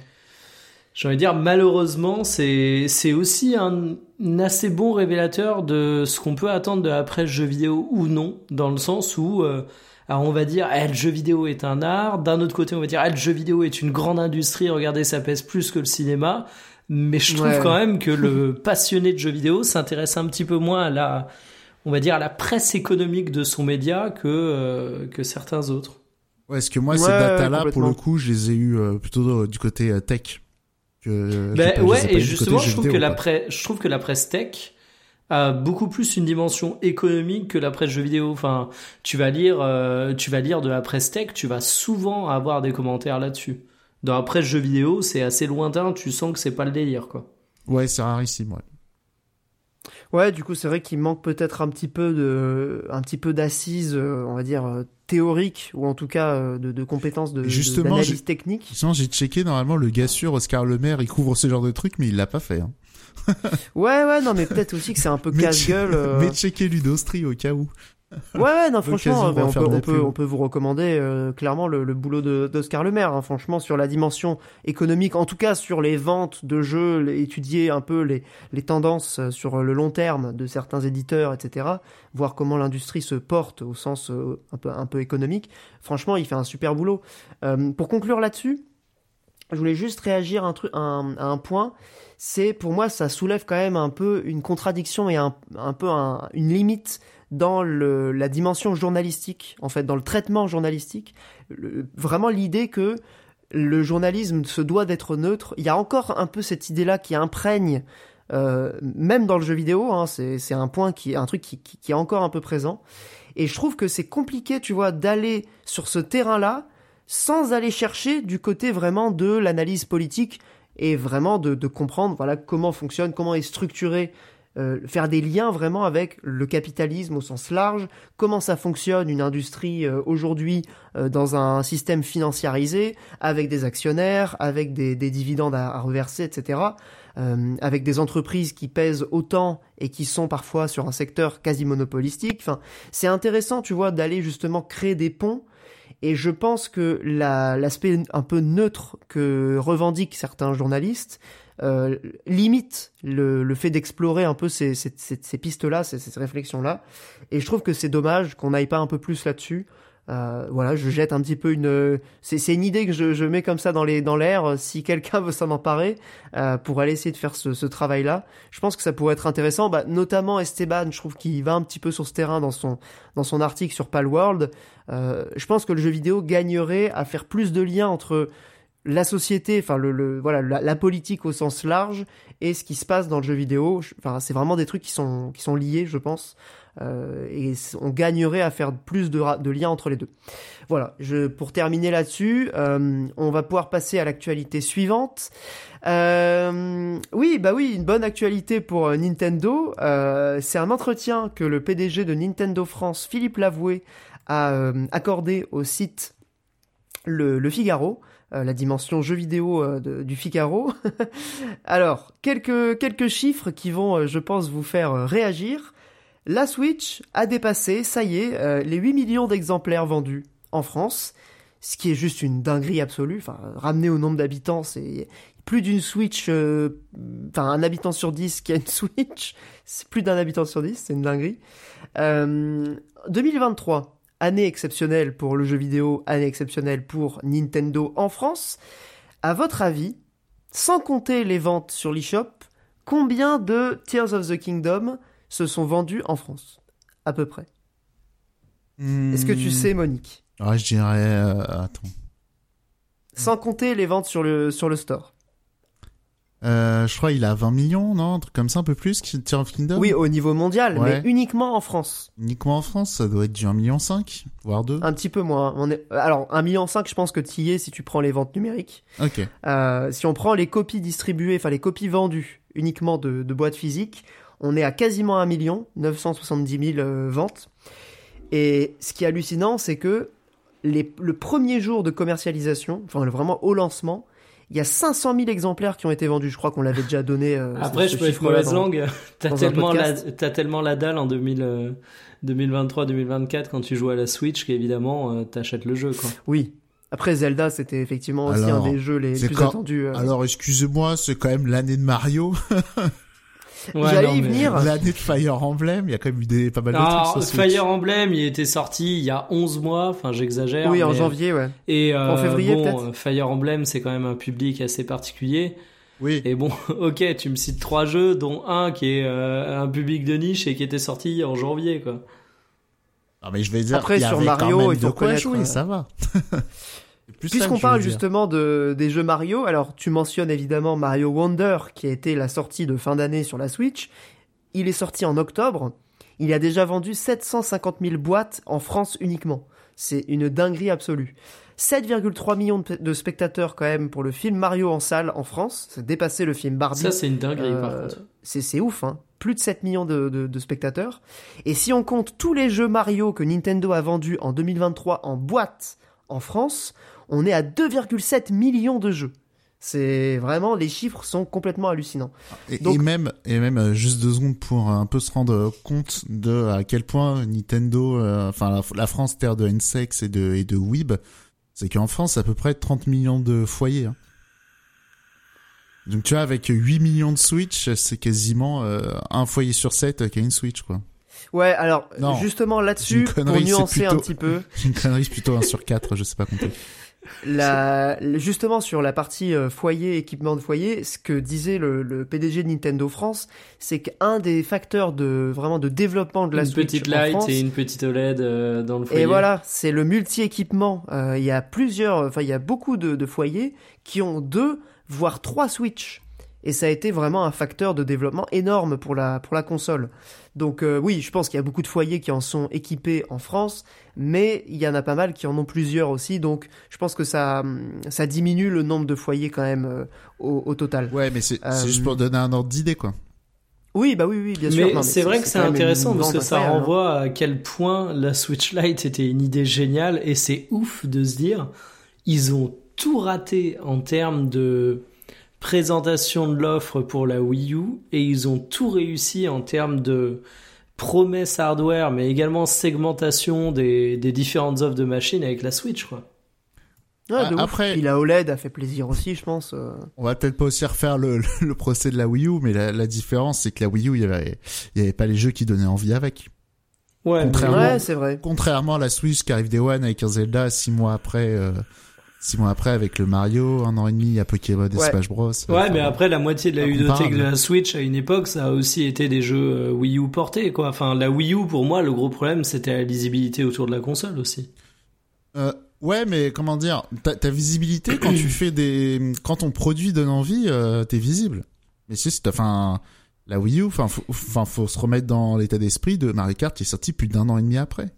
J'ai envie de dire, malheureusement, c'est c'est aussi un, assez bon révélateur de ce qu'on peut attendre de la presse jeu vidéo ou non, dans le sens où euh, alors on va dire, eh, le jeu vidéo est un art. D'un autre côté, on va dire, eh, le jeu vidéo est une grande industrie. Regardez, ça pèse plus que le cinéma. Mais je trouve quand même que le passionné de jeux vidéo s'intéresse un petit peu moins à la, on va dire, à la presse économique de son média que euh, que certains autres. Ouais, est-ce que moi ces datas-là, pour le coup, je les ai eu euh, plutôt du côté euh, tech. Que, ben, ouais, et justement, je trouve que la presse, je trouve que la presse tech a beaucoup plus une dimension économique que la presse jeux vidéo. Enfin, tu vas lire, euh, tu vas lire de la presse tech, tu vas souvent avoir des commentaires là-dessus. Dans la presse jeux vidéo, c'est assez lointain, tu sens que c'est pas le délire, quoi. Ouais, c'est rarissime, ouais. Ouais, du coup, c'est vrai qu'il manque peut-être un petit peu de, un petit peu d'assises, euh, on va dire euh, théoriques ou en tout cas de, de compétences de justement d'analyse technique. Justement, j'ai checké normalement le gars sûr Oscar Lemaire, il couvre ce genre de trucs, mais il l'a pas fait. Hein. ouais, ouais, non, mais peut-être aussi que c'est un peu casse-gueule. Euh... Mais checker Ludostri au cas où. ouais, ouais, non, franchement, on, peut, on, peut, on, peut, vous recommander euh, clairement le, le boulot d'Oscar Lemaire, hein, franchement, sur la dimension économique, en tout cas sur les ventes de jeux, étudier un peu les, les tendances euh, sur le long terme de certains éditeurs, etc., voir comment l'industrie se porte au sens euh, un, peu, un peu économique. Franchement, il fait un super boulot. Euh, pour conclure là-dessus, je voulais juste réagir un truc, un, à un point c'est pour moi ça soulève quand même un peu une contradiction et un, un peu une limite dans le, la dimension journalistique, en fait, dans le traitement journalistique. vraiment l'idée que le journalisme se doit d'être neutre. Il y a encore un peu cette idée-là qui imprègne, euh, même dans le jeu vidéo. Hein, c'est un point qui, un truc qui, qui, qui est encore un peu présent. Et je trouve que c'est compliqué, tu vois, d'aller sur ce terrain-là sans aller chercher du côté vraiment de l'analyse politique et vraiment de, de, comprendre voilà comment fonctionne, comment est structuré, euh, faire des liens vraiment avec le capitalisme au sens large, comment ça fonctionne une industrie euh, aujourd'hui euh, dans un système financiarisé, avec des actionnaires, avec des, des dividendes à, à, reverser, etc., avec des entreprises qui pèsent autant et qui sont parfois sur un secteur quasi monopolistique. Enfin, c'est intéressant, tu vois, d'aller justement créer des ponts et je pense que l'aspect un peu neutre que revendiquent certains journalistes euh, limite le, fait d'explorer un peu ces, ces, pistes-là, ces réflexions-là. Et je trouve que c'est dommage qu'on n'aille pas un peu plus là-dessus. Euh, voilà, je jette un petit peu une. C'est une idée que je, je, mets comme ça dans les dans l'air. Si quelqu'un veut s'en emparer euh, pour aller essayer de faire ce, ce travail-là, je pense que ça pourrait être intéressant. Bah, notamment Esteban, je trouve qu'il va un petit peu sur ce terrain dans son dans son article sur Palworld. Euh, je pense que le jeu vidéo gagnerait à faire plus de liens entre la société, enfin le, le voilà la, la, politique au sens large et ce qui se passe dans le jeu vidéo. Enfin, c'est vraiment des trucs qui sont qui sont liés, je pense. Euh, et on gagnerait à faire plus de, liens entre les deux. Voilà, je, pour terminer là-dessus, euh, on va pouvoir passer à l'actualité suivante. Euh, oui, bah oui, une bonne actualité pour euh, Nintendo. Euh, c'est un entretien que le PDG de Nintendo France, Philippe Lavoué, a accordé au site Le, Figaro. la dimension jeu vidéo du Figaro. Alors, quelques, quelques chiffres qui vont, je pense, vous faire réagir. La Switch a dépassé, ça y est, euh, les 8 millions d'exemplaires vendus en France, ce qui est juste une dinguerie absolue. Enfin, ramené au nombre d'habitants, c'est plus d'une Switch, euh, enfin un habitant sur 10 qui a une Switch, c'est plus d'un habitant sur 10, c'est une dinguerie. Euh, 2023, année exceptionnelle pour le jeu vidéo, année exceptionnelle pour Nintendo en France. À votre avis, sans compter les ventes sur l'eShop, combien de Tears of the Kingdom se sont vendus en France À peu près. Est-ce que tu Hmm. sais, Monique? Ouais, je dirais. euh, attends. Sans compter les ventes sur le, sur le store. Euh, je crois il a 20 millions, non Un truc comme ça, un peu plus, Tears of Kingdom? Oui, au niveau mondial, Ouais. mais uniquement en France. Uniquement en France, ça doit être du 1,5 million, voire 2. Un petit peu moins. On est... Alors, 1,5 million, je pense que tu y es si tu prends les ventes numériques. Ok. Euh, si on prend les copies distribuées, enfin les copies vendues uniquement de, de boîtes physiques, on est à quasiment 1 million, 970 000 euh, ventes. Et ce qui est hallucinant, c'est que les, le premier jour de commercialisation, enfin vraiment au lancement, il y a 500 000 exemplaires qui ont été vendus. Je crois qu'on l'avait déjà donné. euh, Après, ce- je peux être mauvaise langue. T'as tellement, la, tellement la dalle en 2000, euh, 2023-2024 quand tu joues à la Switch qu'évidemment, euh, t'achètes le jeu, quoi. Oui. Après, Zelda, c'était effectivement aussi Alors, un des jeux les plus quand- attendus. euh. Alors, excusez-moi, c'est quand même l'année de Mario, Ouais, J'allais y mais- venir. l'année de Fire Emblem, il y a quand même eu des, pas mal de Alors, trucs sur Switch. Fire Emblem, il était sorti il y a 11 mois, enfin j'exagère. oui, en mais- janvier, ouais. Et euh, En février, bon, peut-être euh, Fire Emblem, c'est quand même un public assez particulier. Oui. Et bon, ok, tu me cites trois jeux, dont un qui est euh, un public de niche et qui était sorti en janvier, quoi. Ah, mais je vais dire, Après, y sur avait Mario, quand même il faut de quoi jouer, euh, ça va. C'est Puisqu'on parle justement de, des jeux Mario, alors tu mentionnes évidemment Mario Wonder qui a été la sortie de fin d'année sur la Switch. Il est sorti en octobre. Il a déjà vendu 750 000 boîtes en France uniquement. C'est une dinguerie absolue. 7,3 millions de, spectateurs quand même pour le film Mario en salle en France. A dépassé le film Barbie. Ça, c'est une dinguerie, par Euh, contre. C'est c'est ouf, hein. Plus de 7 millions de, de- de spectateurs. Et si on compte tous les jeux Mario que Nintendo a vendus en 2023 en boîte en France, on est à 2,7 millions de jeux. C'est vraiment, les chiffres sont complètement hallucinants. Et, Donc- et même, et même euh, juste deux secondes pour un peu se rendre compte de à quel point Nintendo, euh, enfin la, la France terre de N-Sex et de et de Weeb, c'est qu'en France à peu près 30 millions de foyers. hein. Donc tu vois avec 8 millions de Switch, c'est quasiment euh, un foyer sur 7 qui a une Switch quoi. Ouais, alors, Non, justement là-dessus, pour nuancer un petit peu, une connerie, c'est plutôt 1 sur 4, je sais pas compter. La, justement sur la partie euh, foyer, équipement de foyer, ce que disait le, le PDG de Nintendo France, c'est qu'un des facteurs de vraiment de développement de la Une Switch petite en light France, et une petite OLED euh, dans le foyer. Et voilà, c'est le multi-équipement. Euh, Il y a plusieurs, enfin il y a beaucoup de, de foyers qui ont deux, voire trois Switch. Et ça a été vraiment un facteur de développement énorme pour la, pour la console. Donc euh, oui, je pense qu'il y a beaucoup de foyers qui en sont équipés en France, mais il y en a pas mal qui en ont plusieurs aussi. Donc je pense que ça, hum, ça diminue le nombre de foyers quand même euh, au, au total. Ouais, mais c'est Euh, juste pour donner un ordre d'idée quoi. Oui, bah oui, oui, bien sûr. Mais, c'est vrai que c'est intéressant parce que ça hein. renvoie à quel point la Switch Lite était une idée géniale et c'est ouf de se dire ils ont tout raté en termes de présentation de l'offre pour la Wii U et ils ont tout réussi en termes de promesses hardware mais également segmentation des, des différentes offres de machines avec la Switch quoi. Ouais, de Ah, ouf. après- Puis la OLED a fait plaisir aussi, je pense. euh. On va peut-être pas aussi refaire le, le, le procès de la Wii U, mais la, la différence c'est que la Wii U, il y avait, il y avait pas les jeux qui donnaient envie avec. Ouais, c'est vrai. Contrairement à la Switch qui arrive Day One avec un Zelda six mois après, euh, six mois après avec le Mario, un an et demi à Pokémon et Ouais. Smash Bros. Ouais, Enfin, mais après, la moitié de la ludothèque de la Switch à une époque, ça a aussi été des jeux euh, Wii U portés, quoi. Enfin, la Wii U, pour moi, le gros problème, c'était la lisibilité autour de la console aussi. Euh, ouais, mais comment dire, ta, ta visibilité quand tu fais des, quand ton produit donne envie, euh, t'es visible. Mais si c'est, enfin, la Wii U, enfin, faut, enfin, faut se remettre dans l'état d'esprit de Mario Kart qui est sorti plus d'un an et demi après.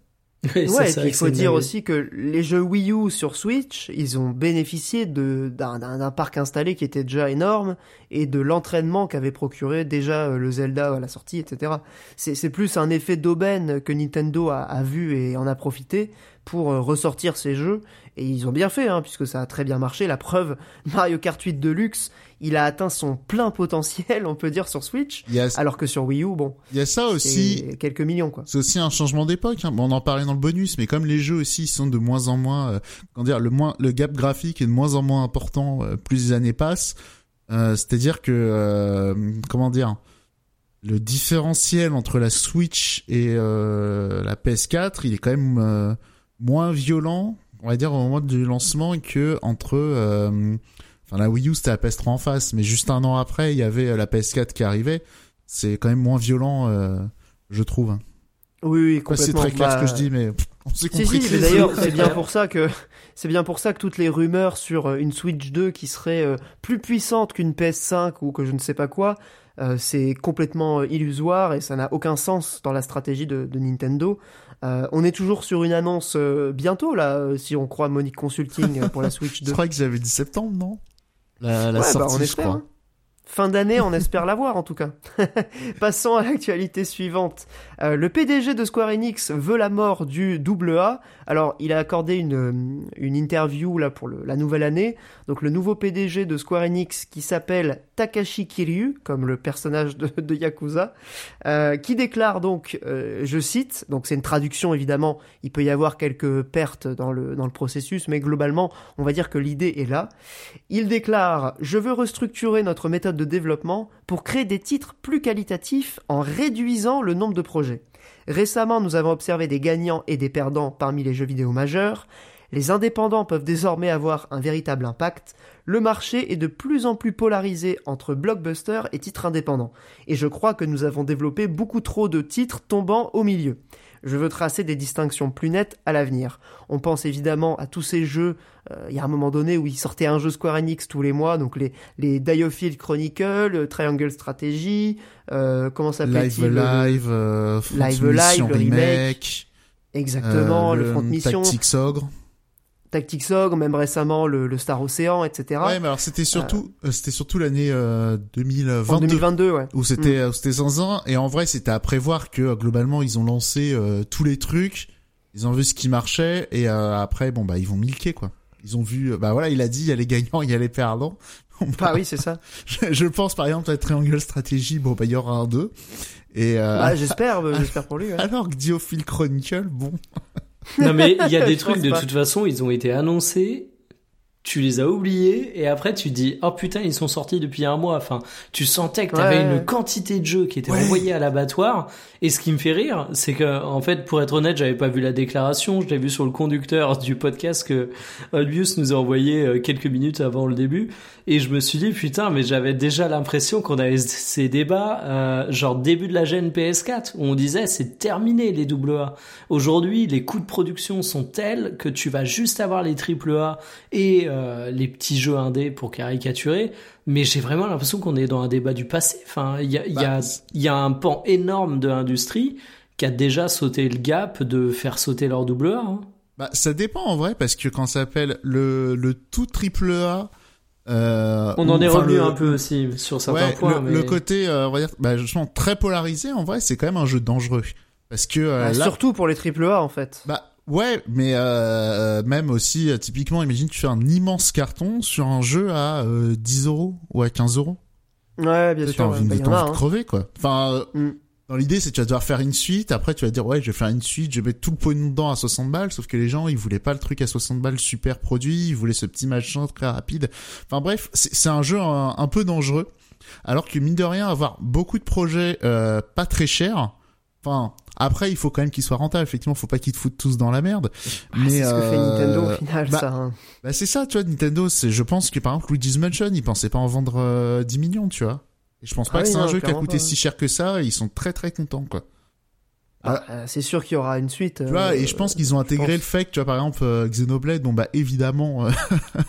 Ça, Ouais, et puis il faut dire aussi que les jeux Wii U sur Switch, ils ont bénéficié de d'un parc installé qui était déjà énorme et de l'entraînement qu'avait procuré déjà euh, le Zelda à la sortie, etc. C'est plus un effet d'aubaine que Nintendo a, a vu et en a profité pour euh, ressortir ces jeux et ils ont bien fait hein, puisque ça a très bien marché. La preuve, Mario Kart 8 Deluxe, il a atteint son plein potentiel, on peut dire sur Switch, Il y a, alors que sur Wii U, bon, il y a ça aussi. quelques millions quoi. C'est aussi un changement d'époque. Hein. Bon, on en parlait dans le bonus, mais comme les jeux aussi sont de moins en moins, euh, comment dire, le moins, le gap graphique est de moins en moins important euh, plus les années passent. Euh, C'est-à-dire que comment dire, le différentiel entre la Switch et la PS4, il est quand même moins violent, on va dire au moment du lancement que entre enfin la Wii U c'était la PS3 en face, mais juste un an après il y avait euh, la PS4 qui arrivait. C'est quand même moins violent, euh, je trouve. hein. Oui, oui, si c'est complètement. très clair ce que Bah, je dis, mais pff, on s'est Si, compris. si, que mais d'ailleurs, c'est bien pour ça que c'est bien pour ça que toutes les rumeurs sur euh, une Switch 2 qui serait euh, plus puissante qu'une PS5 ou que je ne sais pas quoi, euh, c'est complètement illusoire et ça n'a aucun sens dans la stratégie de, de Nintendo. Euh, on est toujours sur une annonce bientôt là, si on croit Monique Consulting pour la Switch 2. Je crois que j'avais dit septembre, non? La, la Ouais, bah, sortie, on je espère. crois. hein. Fin d'année, on espère l'avoir en tout cas. Passons à l'actualité suivante. Euh, le PDG de Square Enix veut la mort du double A. Alors, il a accordé une, une interview là pour le- la nouvelle année. Donc, le nouveau PDG de Square Enix qui s'appelle Takashi Kiryu, comme le personnage de, Yakuza, euh, qui déclare donc, euh, je cite, donc c'est une traduction évidemment, il peut y avoir quelques pertes dans le, dans le processus, mais globalement, on va dire que l'idée est là. Il déclare Je veux restructurer notre méthode de développement pour créer des titres plus qualitatifs en réduisant le nombre de projets. Récemment, nous avons observé des gagnants et des perdants parmi les jeux vidéo majeurs. Les indépendants peuvent désormais avoir un véritable impact. Le marché est de plus en plus polarisé entre blockbuster et titres indépendants. Et je crois que nous avons développé beaucoup trop de titres tombant au milieu. Je veux tracer des distinctions plus nettes à l'avenir. On pense évidemment à tous ces jeux. euh, Il y a un moment donné où ils sortaient un jeu Square Enix tous les mois, donc les, les Diofield Chronicle, euh, Triangle Strategy, euh, comment Live s'appelle-t-il le- Live, euh, Front Live Mission Live, le remake. Exactement, le Front Mission, Tactics Ogre. Tactics Ogre, même récemment le, le Star Ocean, etc. Ouais, mais alors c'était surtout, euh, c'était surtout l'année euh, 2022. en 2022, ouais. où c'était euh, c'était et en vrai c'était à prévoir que euh, globalement ils ont lancé euh, tous les trucs ils ont vu ce qui marchait et euh, après bon bah ils vont milquer quoi ils ont vu euh, bah voilà il a dit il y a les gagnants il y a les perdants Bon, bah, Ah oui, c'est ça. je, je pense par exemple à Triangle Strategy bon bah il y aura un 2 et euh, Bah, j'espère, euh, j'espère pour lui. ouais. alors que Diophile Chronicle bon Non mais il y a des trucs de pas. toute façon, ils ont été annoncés, tu les as oubliés et après tu dis oh putain ils sont sortis depuis un mois. Enfin, tu sentais que t'avais Ouais, une quantité de jeux qui étaient Ouais. envoyés à l'abattoir. Et ce qui me fait rire, c'est que en fait, pour être honnête, j'avais pas vu la déclaration, je l'ai vu sur le conducteur du podcast que Albius nous a envoyé euh, quelques minutes avant le début. Et je me suis dit putain, mais j'avais déjà l'impression qu'on avait ces débats euh, genre début de la gêne PS4 où on disait c'est terminé les AA. Aujourd'hui, les coûts de production sont tels que tu vas juste avoir les AAA et euh, les petits jeux indés pour caricaturer. Mais j'ai vraiment l'impression qu'on est dans un débat du passé. Enfin, il y a, y, a, Bah, y a un pan énorme de l'industrie qui a déjà sauté le gap de faire sauter leur AA. Hein. bah ça dépend en vrai parce que quand ça s'appelle le le tout triple A euh, On en est revenu le- un peu aussi sur certains ouais, points. le, mais... le côté euh, on va dire bah justement très polarisé en vrai c'est quand même un jeu dangereux parce que euh, Bah, là Surtout pour les AAA, en fait. Bah ouais, mais euh, euh, même aussi euh, typiquement, imagine tu fais un immense carton sur un jeu à euh, 10 euros ou à 15 euros. Ouais, bien T'as sûr. envie, Bah, de- t'as en a, envie de hein. crever quoi. Enfin, euh, Mm. dans l'idée c'est que tu vas devoir faire une suite. Après tu vas dire ouais, je vais faire une suite, je vais mettre tout le pognon dedans à 60 balles. Sauf que les gens ils voulaient pas le truc à 60 balles super produit, ils voulaient ce petit machin très rapide. Enfin bref, c'est c'est un jeu un, un peu dangereux. Alors que mine de rien, avoir beaucoup de projets euh, pas très chers. Enfin, après, il faut quand même qu'ils soient rentables. Effectivement, faut pas qu'ils te foutent tous dans la merde. Ah, mais c'est ce que fait euh, Nintendo au final, bah, ça. hein. Bah c'est ça, tu vois, Nintendo, c'est, je pense que par exemple Luigi's Mansion, ils pensaient pas en vendre euh, 10 millions, tu vois. Et je pense pas Ah que oui, c'est un non, jeu qui a coûté pas, si cher que ça, et ils sont très très contents, quoi. Ah, euh, c'est sûr qu'il y aura une suite. Tu vois, et je pense qu'ils ont intégré le fait que, tu vois, par exemple, euh, Xenoblade, bon bah évidemment, euh,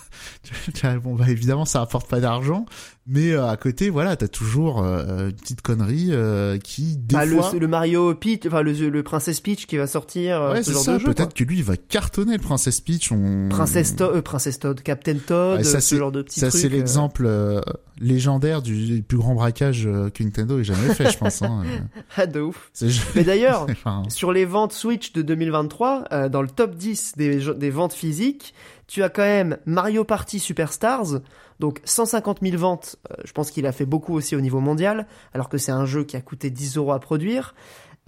tu vois, bon bah évidemment, ça rapporte pas d'argent, mais euh, à côté, voilà, t'as toujours euh, une petite connerie euh, qui, des Bah, le, fois... le Mario Peach, enfin le, le Princess Peach qui va sortir, euh, Ouais, ce c'est ça, peut-être que lui, il va cartonner le Princess Peach, on... Princess Todd, euh, Princess Todd, Captain Todd, Ouais, ça, euh, ce c'est- genre de petits Ça, c'est euh. l'exemple euh, légendaire du, plus grand braquage euh, que Nintendo ait jamais fait, je pense. Hein. Euh, Ah, de ouf. Mais d'ailleurs, sur les ventes Switch de 2023, euh, dans le top 10 des, des ventes physiques, tu as quand même Mario Party Superstars, donc 150 000 ventes. euh, je pense qu'il a fait beaucoup aussi au niveau mondial, alors que c'est un jeu qui a coûté 10 euros à produire.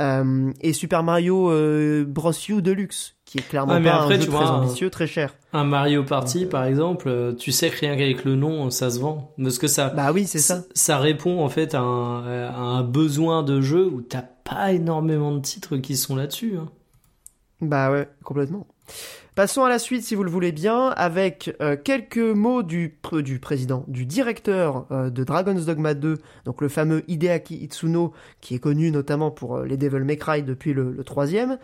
Euh, et Super Mario euh, Bros. U Deluxe, qui est clairement Ouais, mais pas après, un jeu tu très vois, ambitieux, très cher. Un Mario Party, par exemple, tu sais que rien qu'avec le nom, ça se vend. Parce que ça, Bah oui, c'est ça. ça répond en fait à un, à un besoin de jeu où t'as pas énormément de titres qui sont là-dessus. hein. Bah ouais, complètement. Passons à la suite, si vous le voulez bien, avec euh, quelques mots du, du président, du directeur euh, de Dragon's Dogma 2, donc le fameux Hideaki Itsuno, qui est connu notamment pour euh, les Devil May Cry depuis le, le troisième,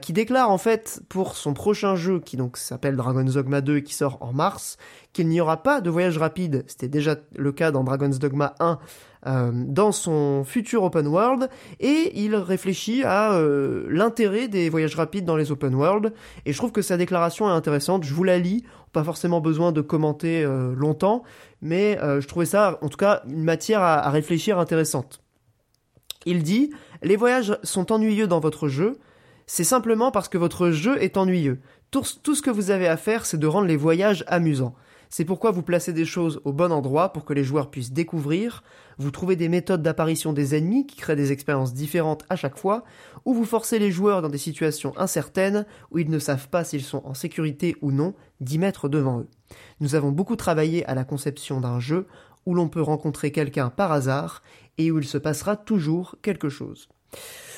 qui déclare en fait pour son prochain jeu, qui donc s'appelle Dragon's Dogma 2 et qui sort en mars, qu'il n'y aura pas de voyage rapide. C'était déjà le cas dans Dragon's Dogma 1 euh, dans son futur open world et il réfléchit à euh, l'intérêt des voyages rapides dans les open world et je trouve que sa déclaration est intéressante. Je vous la lis, pas forcément besoin de commenter euh, longtemps, mais je trouvais ça en tout cas une matière à, réfléchir intéressante. Il dit Les voyages sont ennuyeux dans votre jeu, c'est simplement parce que votre jeu est ennuyeux. Tout ce que vous avez à faire, c'est de rendre les voyages amusants. C'est pourquoi vous placez des choses au bon endroit pour que les joueurs puissent découvrir, vous trouvez des méthodes d'apparition des ennemis qui créent des expériences différentes à chaque fois, ou vous forcez les joueurs dans des situations incertaines où ils ne savent pas s'ils sont en sécurité ou non d'y mettre devant eux. Nous avons beaucoup travaillé à la conception d'un jeu où l'on peut rencontrer quelqu'un par hasard et où il se passera toujours quelque chose.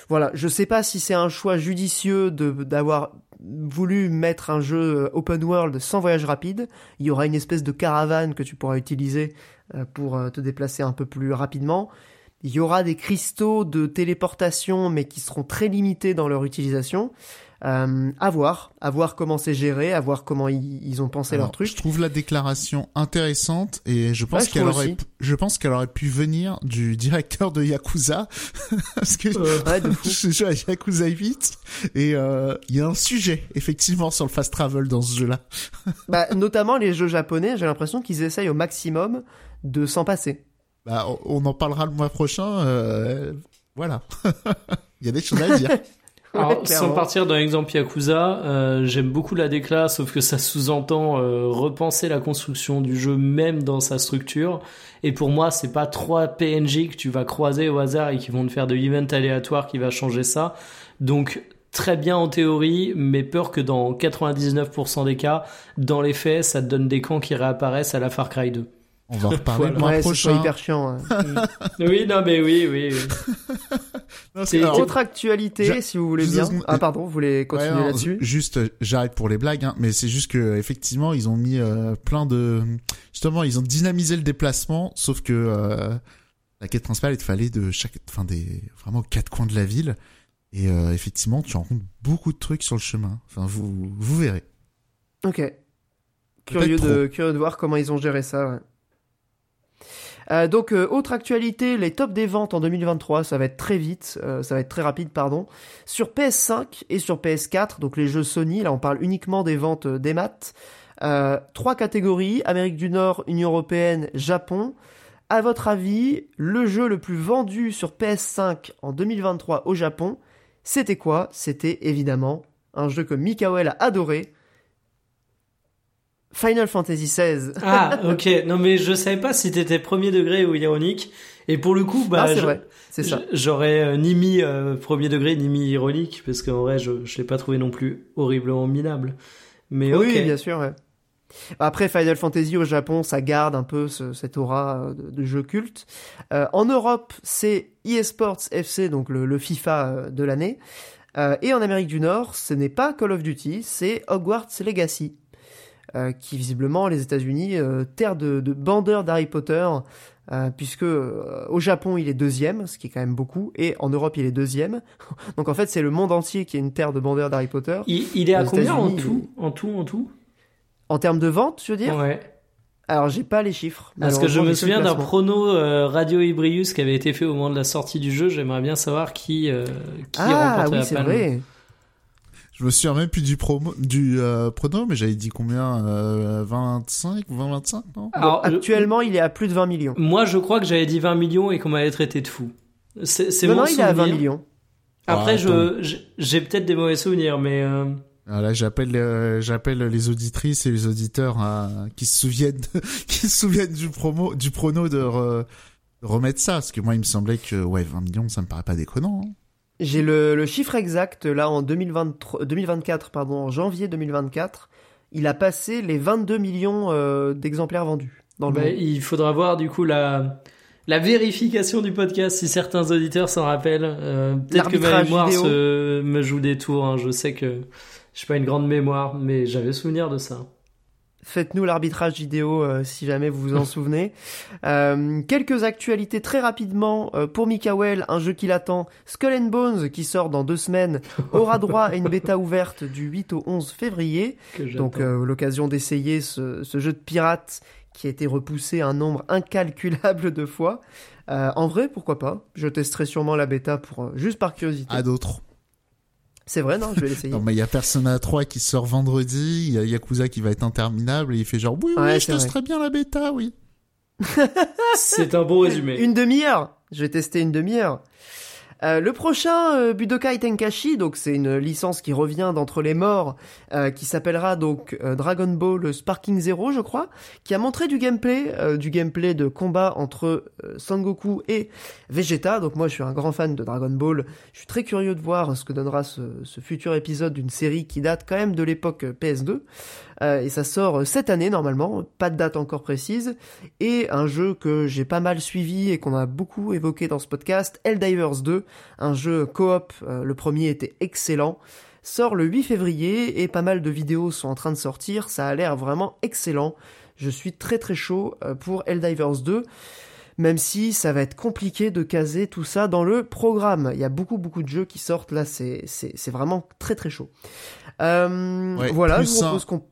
Voilà, je sais pas si c'est un choix judicieux d'avoir voulu mettre un jeu euh, open world sans voyage rapide. Il y aura une espèce de caravane que tu pourras utiliser euh, pour euh, te déplacer un peu plus rapidement. Il y aura des cristaux de téléportation, mais qui seront très limités dans leur utilisation. Euh, à voir, à voir comment c'est géré, à voir comment ils, ils ont pensé Alors, leur truc. Je trouve la déclaration intéressante et je pense Ouais, qu'elle aurait, aussi. je pense qu'elle aurait pu venir du directeur de Yakuza parce que Euh, Ouais, de je joue à Yakuza 8 et euh, il y a un sujet effectivement sur le fast travel dans ce jeu-là. Bah, notamment les jeux japonais, j'ai l'impression qu'ils essayent au maximum de s'en passer. Bah, on- on en parlera le mois prochain. euh, voilà, il y a des choses à dire. Alors, sans partir d'un exemple Yakuza, euh, j'aime beaucoup la décla, sauf que ça sous-entend euh, repenser la construction du jeu même dans sa structure. Et pour moi, c'est pas trois PNJ que tu vas croiser au hasard et qui vont te faire de l'event aléatoire qui va changer ça. Donc très bien en théorie, mais peur que dans 99% des cas, dans les faits, ça te donne des camps qui réapparaissent à la Far Cry 2. On va en reparler le mois ouais, prochain. hyper chiant. ouais. oui, non, mais oui, oui. oui. C'est- Autre actualité, si vous voulez bien. Ah pardon, vous voulez continuer Ouais, non, là-dessus? Juste, j'arrête pour les blagues, hein, mais c'est juste que effectivement, ils ont mis euh, plein de, justement, ils ont dynamisé le déplacement, sauf que euh, la quête principale, il te fallait de chaque, enfin des, vraiment quatre coins de la ville, et euh, effectivement, tu rencontres beaucoup de trucs sur le chemin. Enfin, vous, vous verrez. Ok. Curieux de, curieux de voir comment ils ont géré ça. ouais. Euh, donc, euh, autre actualité, les tops des ventes en 2023, ça va être très vite, euh, ça va être très rapide, pardon. Sur PS5 et sur PS4, donc les jeux Sony, là on parle uniquement des ventes des maths. Trois catégories, Amérique du Nord, Union Européenne, Japon. À votre avis, le jeu le plus vendu sur PS5 en 2023 au Japon, c'était quoi? C'était évidemment un jeu que Mikael a adoré, Final Fantasy XVI. Ah, ok. Non, mais je savais pas si t'étais premier degré ou ironique. Et pour le coup, bah, ah, c'est vrai, c'est ça. j'aurais euh, ni mis euh, premier degré ni mis ironique parce qu'en vrai, je, je l'ai pas trouvé non plus horriblement minable. Mais. Oui, bien sûr. ouais. Après, Final Fantasy au Japon, ça garde un peu ce- cette aura euh, de, de jeu culte. Euh, en Europe, c'est eSports FC, donc le, le FIFA de l'année. Euh, et en Amérique du Nord, ce n'est pas Call of Duty, c'est Hogwarts Legacy. Euh, qui visiblement, les États-Unis, euh, terre de, de bandeurs d'Harry Potter, euh, puisque au Japon il est deuxième, ce qui est quand même beaucoup, et en Europe il est deuxième. Donc en fait c'est le monde entier qui est une terre de bandeurs d'Harry Potter. Il, il est à combien en tout En tout, en tout? En termes de vente, je veux dire? Ouais. Alors j'ai pas les chiffres. Parce que je me souviens d'un prono Radio Ibrius qui avait été fait au moment de la sortie du jeu. J'aimerais bien savoir qui, qui Ah remportait oui, la c'est palme. vrai. Je me souviens même plus du promo, du euh, prono, mais j'avais dit combien euh, 25, 20, 25, non Alors, je- Actuellement, il est à plus de 20 millions. moi, je crois que j'avais dit 20 millions et qu'on m'avait traité de fou. C'est c'est Non, mon non, il est à 20 souvenir. millions. Après, Ah, je j'ai- peut-être des mauvais souvenirs, mais euh, Ah, Là, j'appelle, euh, j'appelle les auditrices et les auditeurs à- qui se souviennent, de- qui se souviennent du promo, du prono de, re- de remettre ça, parce que moi, il me semblait que ouais, 20 millions, ça me paraît pas déconnant. hein. J'ai le, le chiffre exact là en 2023, 2024, pardon, en janvier 2024, il a passé les 22 millions euh, d'exemplaires vendus. Dans le Bah, monde. il faudra voir du coup la, la vérification du podcast si certains auditeurs s'en rappellent. Euh, Peut-être que ma mémoire se, me joue des tours. hein. Je sais que je pas une grande mémoire, mais j'avais souvenir de ça. Faites-nous l'arbitrage vidéo euh, si jamais vous vous en souvenez. Euh, quelques actualités très rapidement euh, pour Mikael, un jeu qui l'attend. Skull and Bones qui sort dans deux semaines aura droit à une bêta ouverte du 8 au 11 février. Donc l'occasion d'essayer ce, ce jeu de pirate qui a été repoussé un nombre incalculable de fois. Euh, en vrai, pourquoi pas Je testerai sûrement la bêta pour euh, juste par curiosité. À d'autres. C'est vrai, non Je vais l'essayer. Non, mais il y a Persona 3 qui sort vendredi, il y a Yakuza qui va être interminable, et il fait genre, oui, oui, Ouais, je testerai bien la bêta, oui. c'est un bon résumé. Une demi-heure Je vais tester une demi-heure. Euh, le prochain euh, Budokai Tenkaichi, donc c'est une licence qui revient d'entre les morts, euh, qui s'appellera donc euh, Dragon Ball Sparking Zero, je crois, qui a montré du gameplay, du gameplay de combat entre Sangoku et Vegeta. Donc moi, je suis un grand fan de Dragon Ball. Je suis très curieux de voir ce que donnera ce, futur épisode d'une série qui date quand même de l'époque euh, PS2. Euh, et ça sort cette année normalement, pas de date encore précise et un jeu que j'ai pas mal suivi et qu'on a beaucoup évoqué dans ce podcast, Helldivers 2, un jeu coop, euh, le premier était excellent, sort le 8 février et pas mal de vidéos sont en train de sortir, ça a l'air vraiment excellent. Je suis très très chaud euh, pour Helldivers 2. Même si ça va être compliqué de caser tout ça dans le programme. Il y a beaucoup beaucoup de jeux qui sortent là, c'est vraiment très très chaud. Euh, Ouais, voilà, plus je vous propose qu'on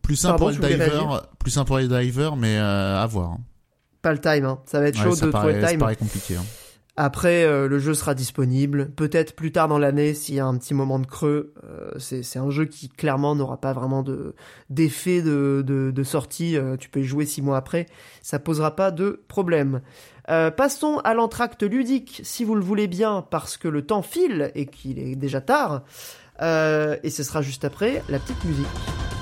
Plus simple pour le diver, plus simple pour les divers, mais euh, à voir. hein. pas le time, hein. ça va être chaud ça de trouver paraît, le ça time. paraît compliqué. hein. Après, euh, le jeu sera disponible, peut-être plus tard dans l'année s'il y a un petit moment de creux. Euh, c'est un jeu qui clairement n'aura pas vraiment de d'effet de, sortie. Euh, tu peux y jouer six mois après, ça posera pas de problème. Passons à l'entracte ludique, si vous le voulez bien, parce que le temps file et qu'il est déjà tard. Et ce sera juste après la petite musique.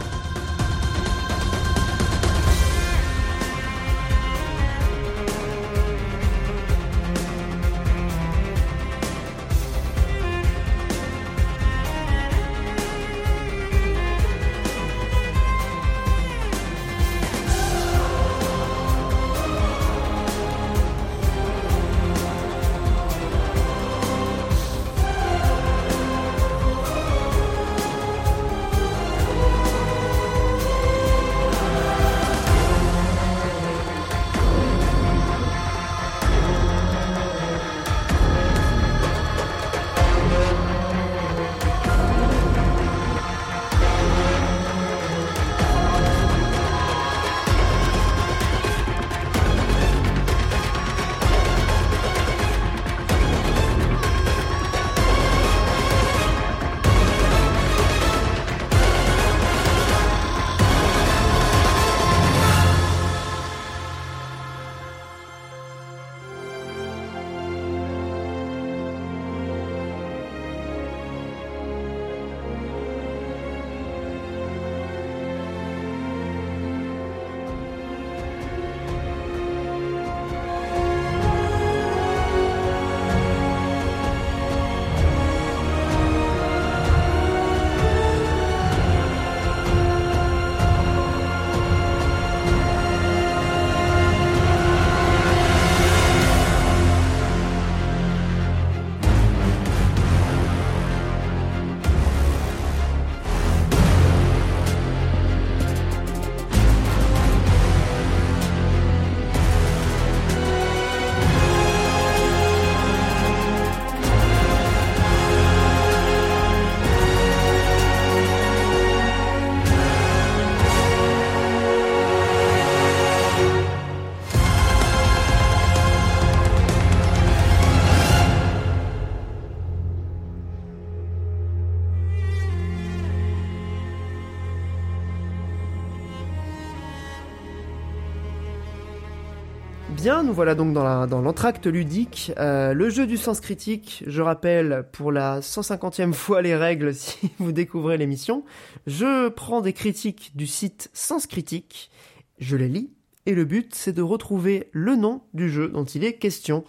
Nous voilà donc dans l'entracte ludique. Euh, le jeu du sens critique, je rappelle pour la 150e fois les règles si vous découvrez l'émission. Je prends des critiques du site Sens Critique, je les lis, et le but c'est de retrouver le nom du jeu dont il est question.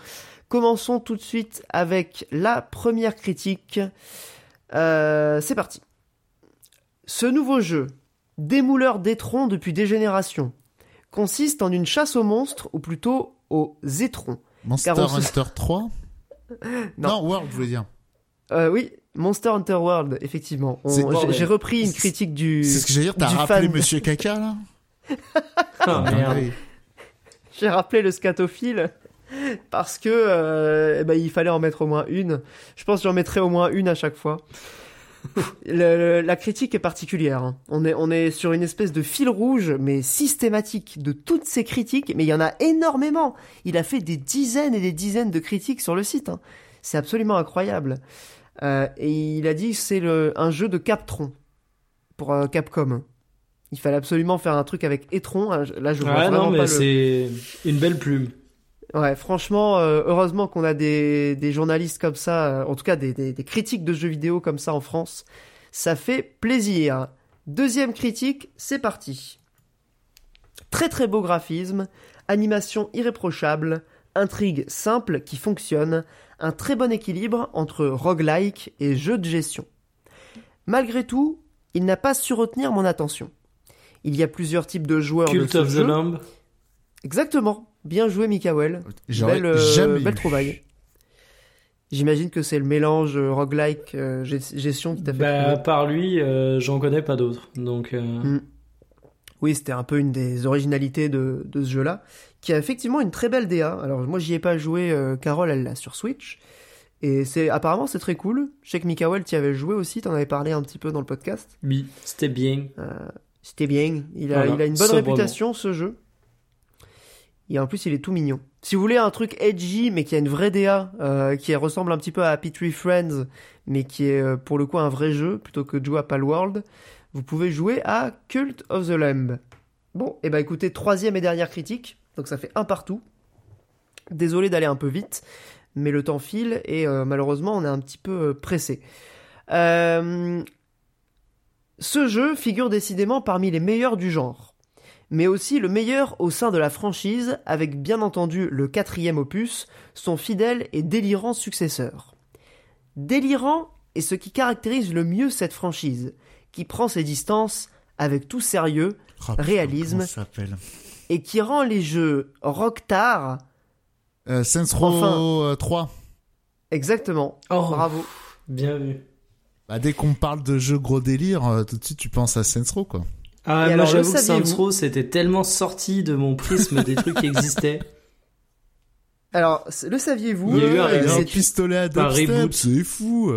Commençons tout de suite avec la première critique. Euh, c'est parti. Ce nouveau jeu, démouleur d'étrons depuis des générations, consiste en une chasse aux monstres, ou plutôt aux étrons. Monster Car on se- Hunter 3 Non. World, je veux dire. Euh, oui, Monster Hunter World, effectivement. On- j'ai- repris une critique du. C'est ce que j'allais dire, t'as du rappelé fan. Monsieur Caca, là Ah, merde. J'ai rappelé le scatophile parce que euh, eh ben, il fallait en mettre au moins une. Je pense que j'en mettrai au moins une à chaque fois. Le- la critique est particulière. hein. On est, on est sur une espèce de fil rouge, mais systématique, de toutes ces critiques. Mais il y en a énormément. Il a fait des dizaines et des dizaines de critiques sur le site. hein. C'est absolument incroyable. Euh, et il a dit que c'est le- un jeu de Captron pour euh, Capcom. Il fallait absolument faire un truc avec Etron. Là, je vois vraiment non, mais le... c'est une belle plume. Ouais, franchement, euh, heureusement qu'on a des, des journalistes comme ça, euh, en tout cas des, des, des critiques de jeux vidéo comme ça en France. Ça fait plaisir. Deuxième critique, c'est parti. Très très beau graphisme, animation irréprochable, intrigue simple qui fonctionne, un très bon équilibre entre roguelike et jeu de gestion. Malgré tout, il n'a pas su retenir mon attention. Il y a plusieurs types de joueurs de ce of the jeu. Lamb. Exactement. Bien joué, Mikael. Belle, euh, jamais belle trouvaille. J'imagine que c'est le mélange euh, roguelike euh, gest- gestion qui t'a fait. Bah, par lui, euh, j'en connais pas d'autres. Donc, euh, Mm. Oui, c'était un peu une des originalités de, de ce jeu-là, qui a effectivement une très belle DA. Alors moi, j'y ai pas joué. euh, Carole, elle l'a sur Switch, et c'est apparemment c'est très cool. Je sais que Mikael, tu y avais joué aussi, t'en avais parlé un petit peu dans le podcast. oui, c'était bien. C'était bien. Il a, Voilà, il a une bonne sobrement. réputation, ce jeu. Et en plus, il est tout mignon. Si vous voulez un truc edgy, mais qui a une vraie DA, euh, qui ressemble un petit peu à Happy Tree Friends, mais qui est euh, pour le coup un vrai jeu, plutôt que de jouer à vous pouvez jouer à Cult of the Lamb. Bon, et bah écoutez, troisième et dernière critique, donc ça fait un partout. Désolé d'aller un peu vite, mais le temps file et euh, malheureusement on est un petit peu pressé. Ce jeu figure décidément parmi les meilleurs du genre, mais aussi le meilleur au sein de la franchise, avec bien entendu le quatrième opus, son fidèle et délirant successeur. Délirant est ce qui caractérise le mieux cette franchise, qui prend ses distances avec tout sérieux Oh, réalisme. et qui rend les jeux rocktar euh, Saints Row Enfin. euh, 3. exactement. Oh, Bravo. bien vu. Bah, dès qu'on parle de jeux gros délire, euh, tout de suite tu penses à Saints Row, quoi. Ah, Et moi j'avoue que Saints Row, c'était tellement sorti de mon prisme des trucs qui existaient. Alors, le saviez-vous Il y a eu un Euh, un pistolet à dubstep, reboot. c'est fou.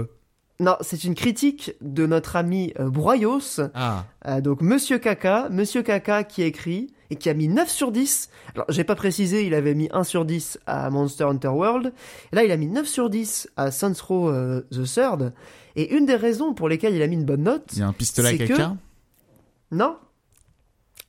Non, c'est une critique de notre ami euh, Broyos, Ah, Euh, donc Monsieur Kaka, Monsieur Kaka qui a écrit et qui a mis 9 sur 10. Alors, j'ai pas précisé, il avait mis 1 sur 10 à Monster Hunter World. Et là, il a mis 9 sur 10 à Saints Row euh, The Third. Et une des raisons pour lesquelles il a mis une bonne note, il y a un pistolet à caca. Non,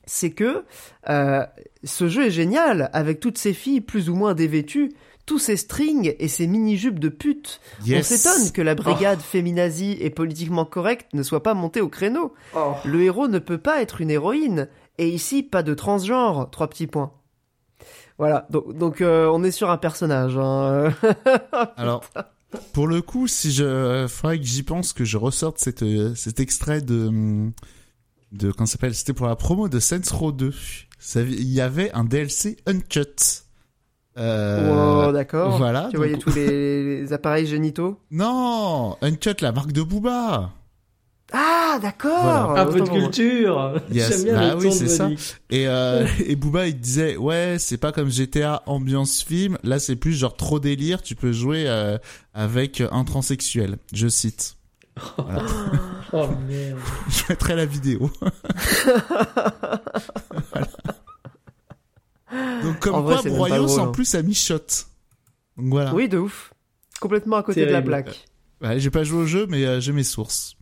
c'est que euh, ce jeu est génial, avec toutes ces filles plus ou moins dévêtues, tous ces strings et ces mini-jupes de pute. Yes. On s'étonne que la brigade féminazie et politiquement correcte ne soit pas montée au créneau. Oh. Le héros ne peut pas être une héroïne. Et ici, pas de transgenre. Trois petits points. Voilà, donc, donc euh, on est sur un personnage. hein. Alors, pour le coup, si je, faudrait que j'y pense que je ressorte cet, euh, cet extrait de, hum, de, comment ça s'appelle, c'était pour la promo de Saints Row 2. Ça- Il y avait un DLC Uncut. Euh, Wow, d'accord. voilà. tu voyais tous les, les appareils génitaux Non, Uncut, la marque de Booba. Ah, d'accord Voilà. Un peu de pour moi. culture. Yes. J'aime bien Bah le oui, c'est de ça. Et, euh, et Booba, il disait, ouais, c'est pas comme GTA ambiance film. Là, c'est plus genre trop délire. Tu peux jouer euh, avec un transsexuel. Je cite. Oh merde. Je mettrai la vidéo. Voilà. Donc comme En vrai, quoi, pas Broyos en hein. plus a mis shot. Donc voilà. Oui, de ouf. Complètement à côté de la plaque. Ouais, j'ai pas joué au jeu, mais euh, j'ai mes sources.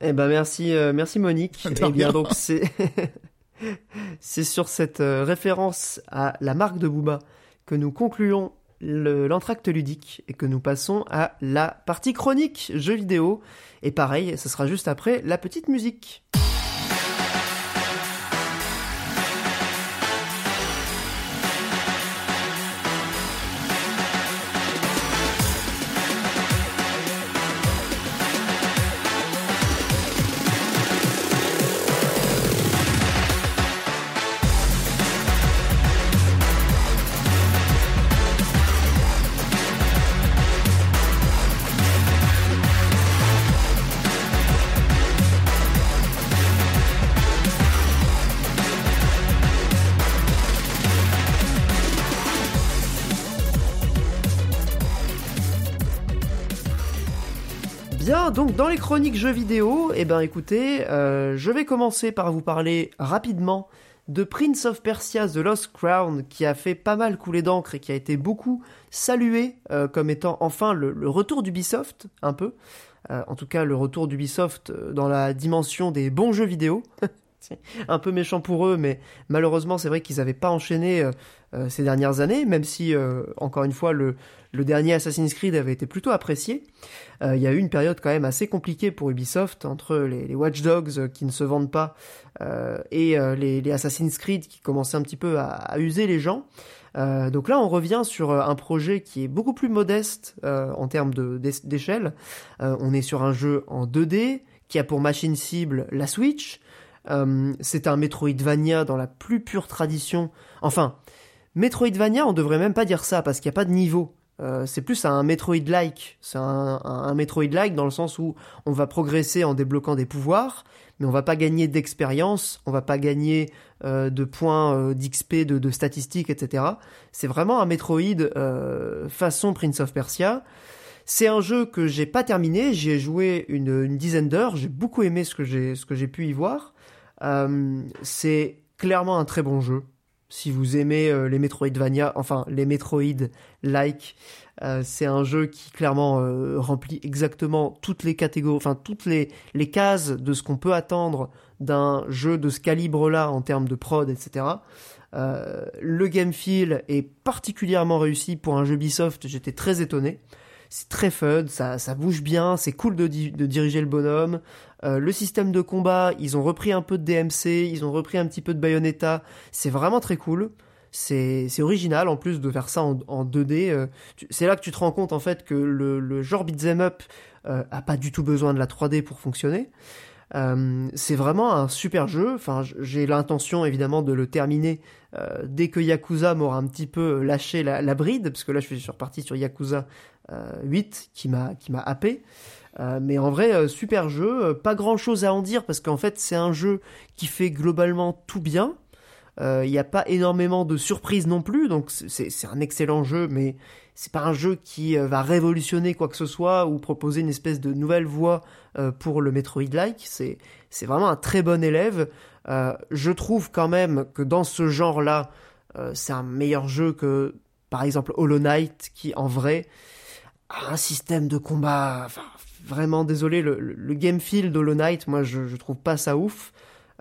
Eh ben merci, euh, merci Monique. Eh bien donc c'est c'est sur cette euh, référence à la marque de Booba que nous concluons le- l'entracte ludique et que nous passons à la partie chronique jeux vidéo. Et pareil, ce sera juste après la petite musique. Donc dans les chroniques jeux vidéo, eh ben écoutez, euh, je vais commencer par vous parler rapidement de Prince of Persia The Lost Crown, qui a fait pas mal couler d'encre et qui a été beaucoup salué euh, comme étant enfin le, retour d'Ubisoft, un peu. Euh, en tout cas, le retour d'Ubisoft dans la dimension des bons jeux vidéo. un peu méchant pour eux, mais malheureusement, c'est vrai qu'ils n'avaient pas enchaîné euh, euh, ces dernières années, même si, euh, encore une fois, le, dernier Assassin's Creed avait été plutôt apprécié. Il y a eu une période quand même assez compliquée pour Ubisoft, entre les, Watch Dogs qui ne se vendent pas et les, Assassin's Creed qui commençaient un petit peu à, user les gens. Donc là, on revient sur un projet qui est beaucoup plus modeste en termes d'échelle. On est sur un jeu en 2D qui a pour machine cible la Switch. Euh, c'est un Metroidvania dans la plus pure tradition. Enfin, Metroidvania, on devrait même pas dire ça parce qu'il n'y a pas de niveau. Euh, c'est plus un Metroid-like. C'est un, Metroid-like dans le sens où on va progresser en débloquant des pouvoirs, mais on va pas gagner d'expérience, on va pas gagner euh, de points d'XP, de, statistiques, etc. C'est vraiment un Metroid façon Prince of Persia. C'est un jeu que j'ai pas terminé, j'y ai joué une, une dizaine d'heures, j'ai beaucoup aimé ce que j'ai ce que j'ai pu y voir. Euh, c'est clairement un très bon jeu. Si vous aimez euh, les Metroidvania, enfin les Metroid-like, euh, c'est un jeu qui clairement remplit exactement toutes les catégories, enfin toutes les, les cases de ce qu'on peut attendre d'un jeu de ce calibre-là en termes de prod, etc. Le game feel est particulièrement réussi pour un jeu Ubisoft, j'étais très étonné. C'est très fun, ça, ça bouge bien, c'est cool de, de diriger le bonhomme. Euh, le système de combat, ils ont repris un peu de DMC, ils ont repris un petit peu de Bayonetta, c'est vraiment très cool. C'est original en plus de faire ça en, en 2D. euh, c'est là que tu te rends compte en fait que le, le genre beat'em up euh, a pas du tout besoin de la 3D pour fonctionner. Euh, c'est vraiment un super jeu. Enfin, j'ai l'intention évidemment de le terminer euh, dès que Yakuza m'aura un petit peu lâché la, la bride, parce que là je suis reparti sur Yakuza 8 qui m'a qui m'a happé. Euh, mais en vrai, euh, super jeu. Euh, pas grand chose à en dire parce qu'en fait, c'est un jeu qui fait globalement tout bien. Euh, Il n'y a pas énormément de surprises non plus, donc c'est un excellent jeu, mais c'est pas un jeu qui euh, va révolutionner quoi que ce soit ou proposer une espèce de nouvelle voie euh, pour le Metroid-like. C'est vraiment un très bon élève. Euh, je trouve quand même que dans ce genre-là, euh, c'est un meilleur jeu que, par exemple, Hollow Knight, qui en vrai un système de combat. Enfin, vraiment désolé, le, le- game feel d'Hollow Knight, moi je, je trouve pas ça ouf.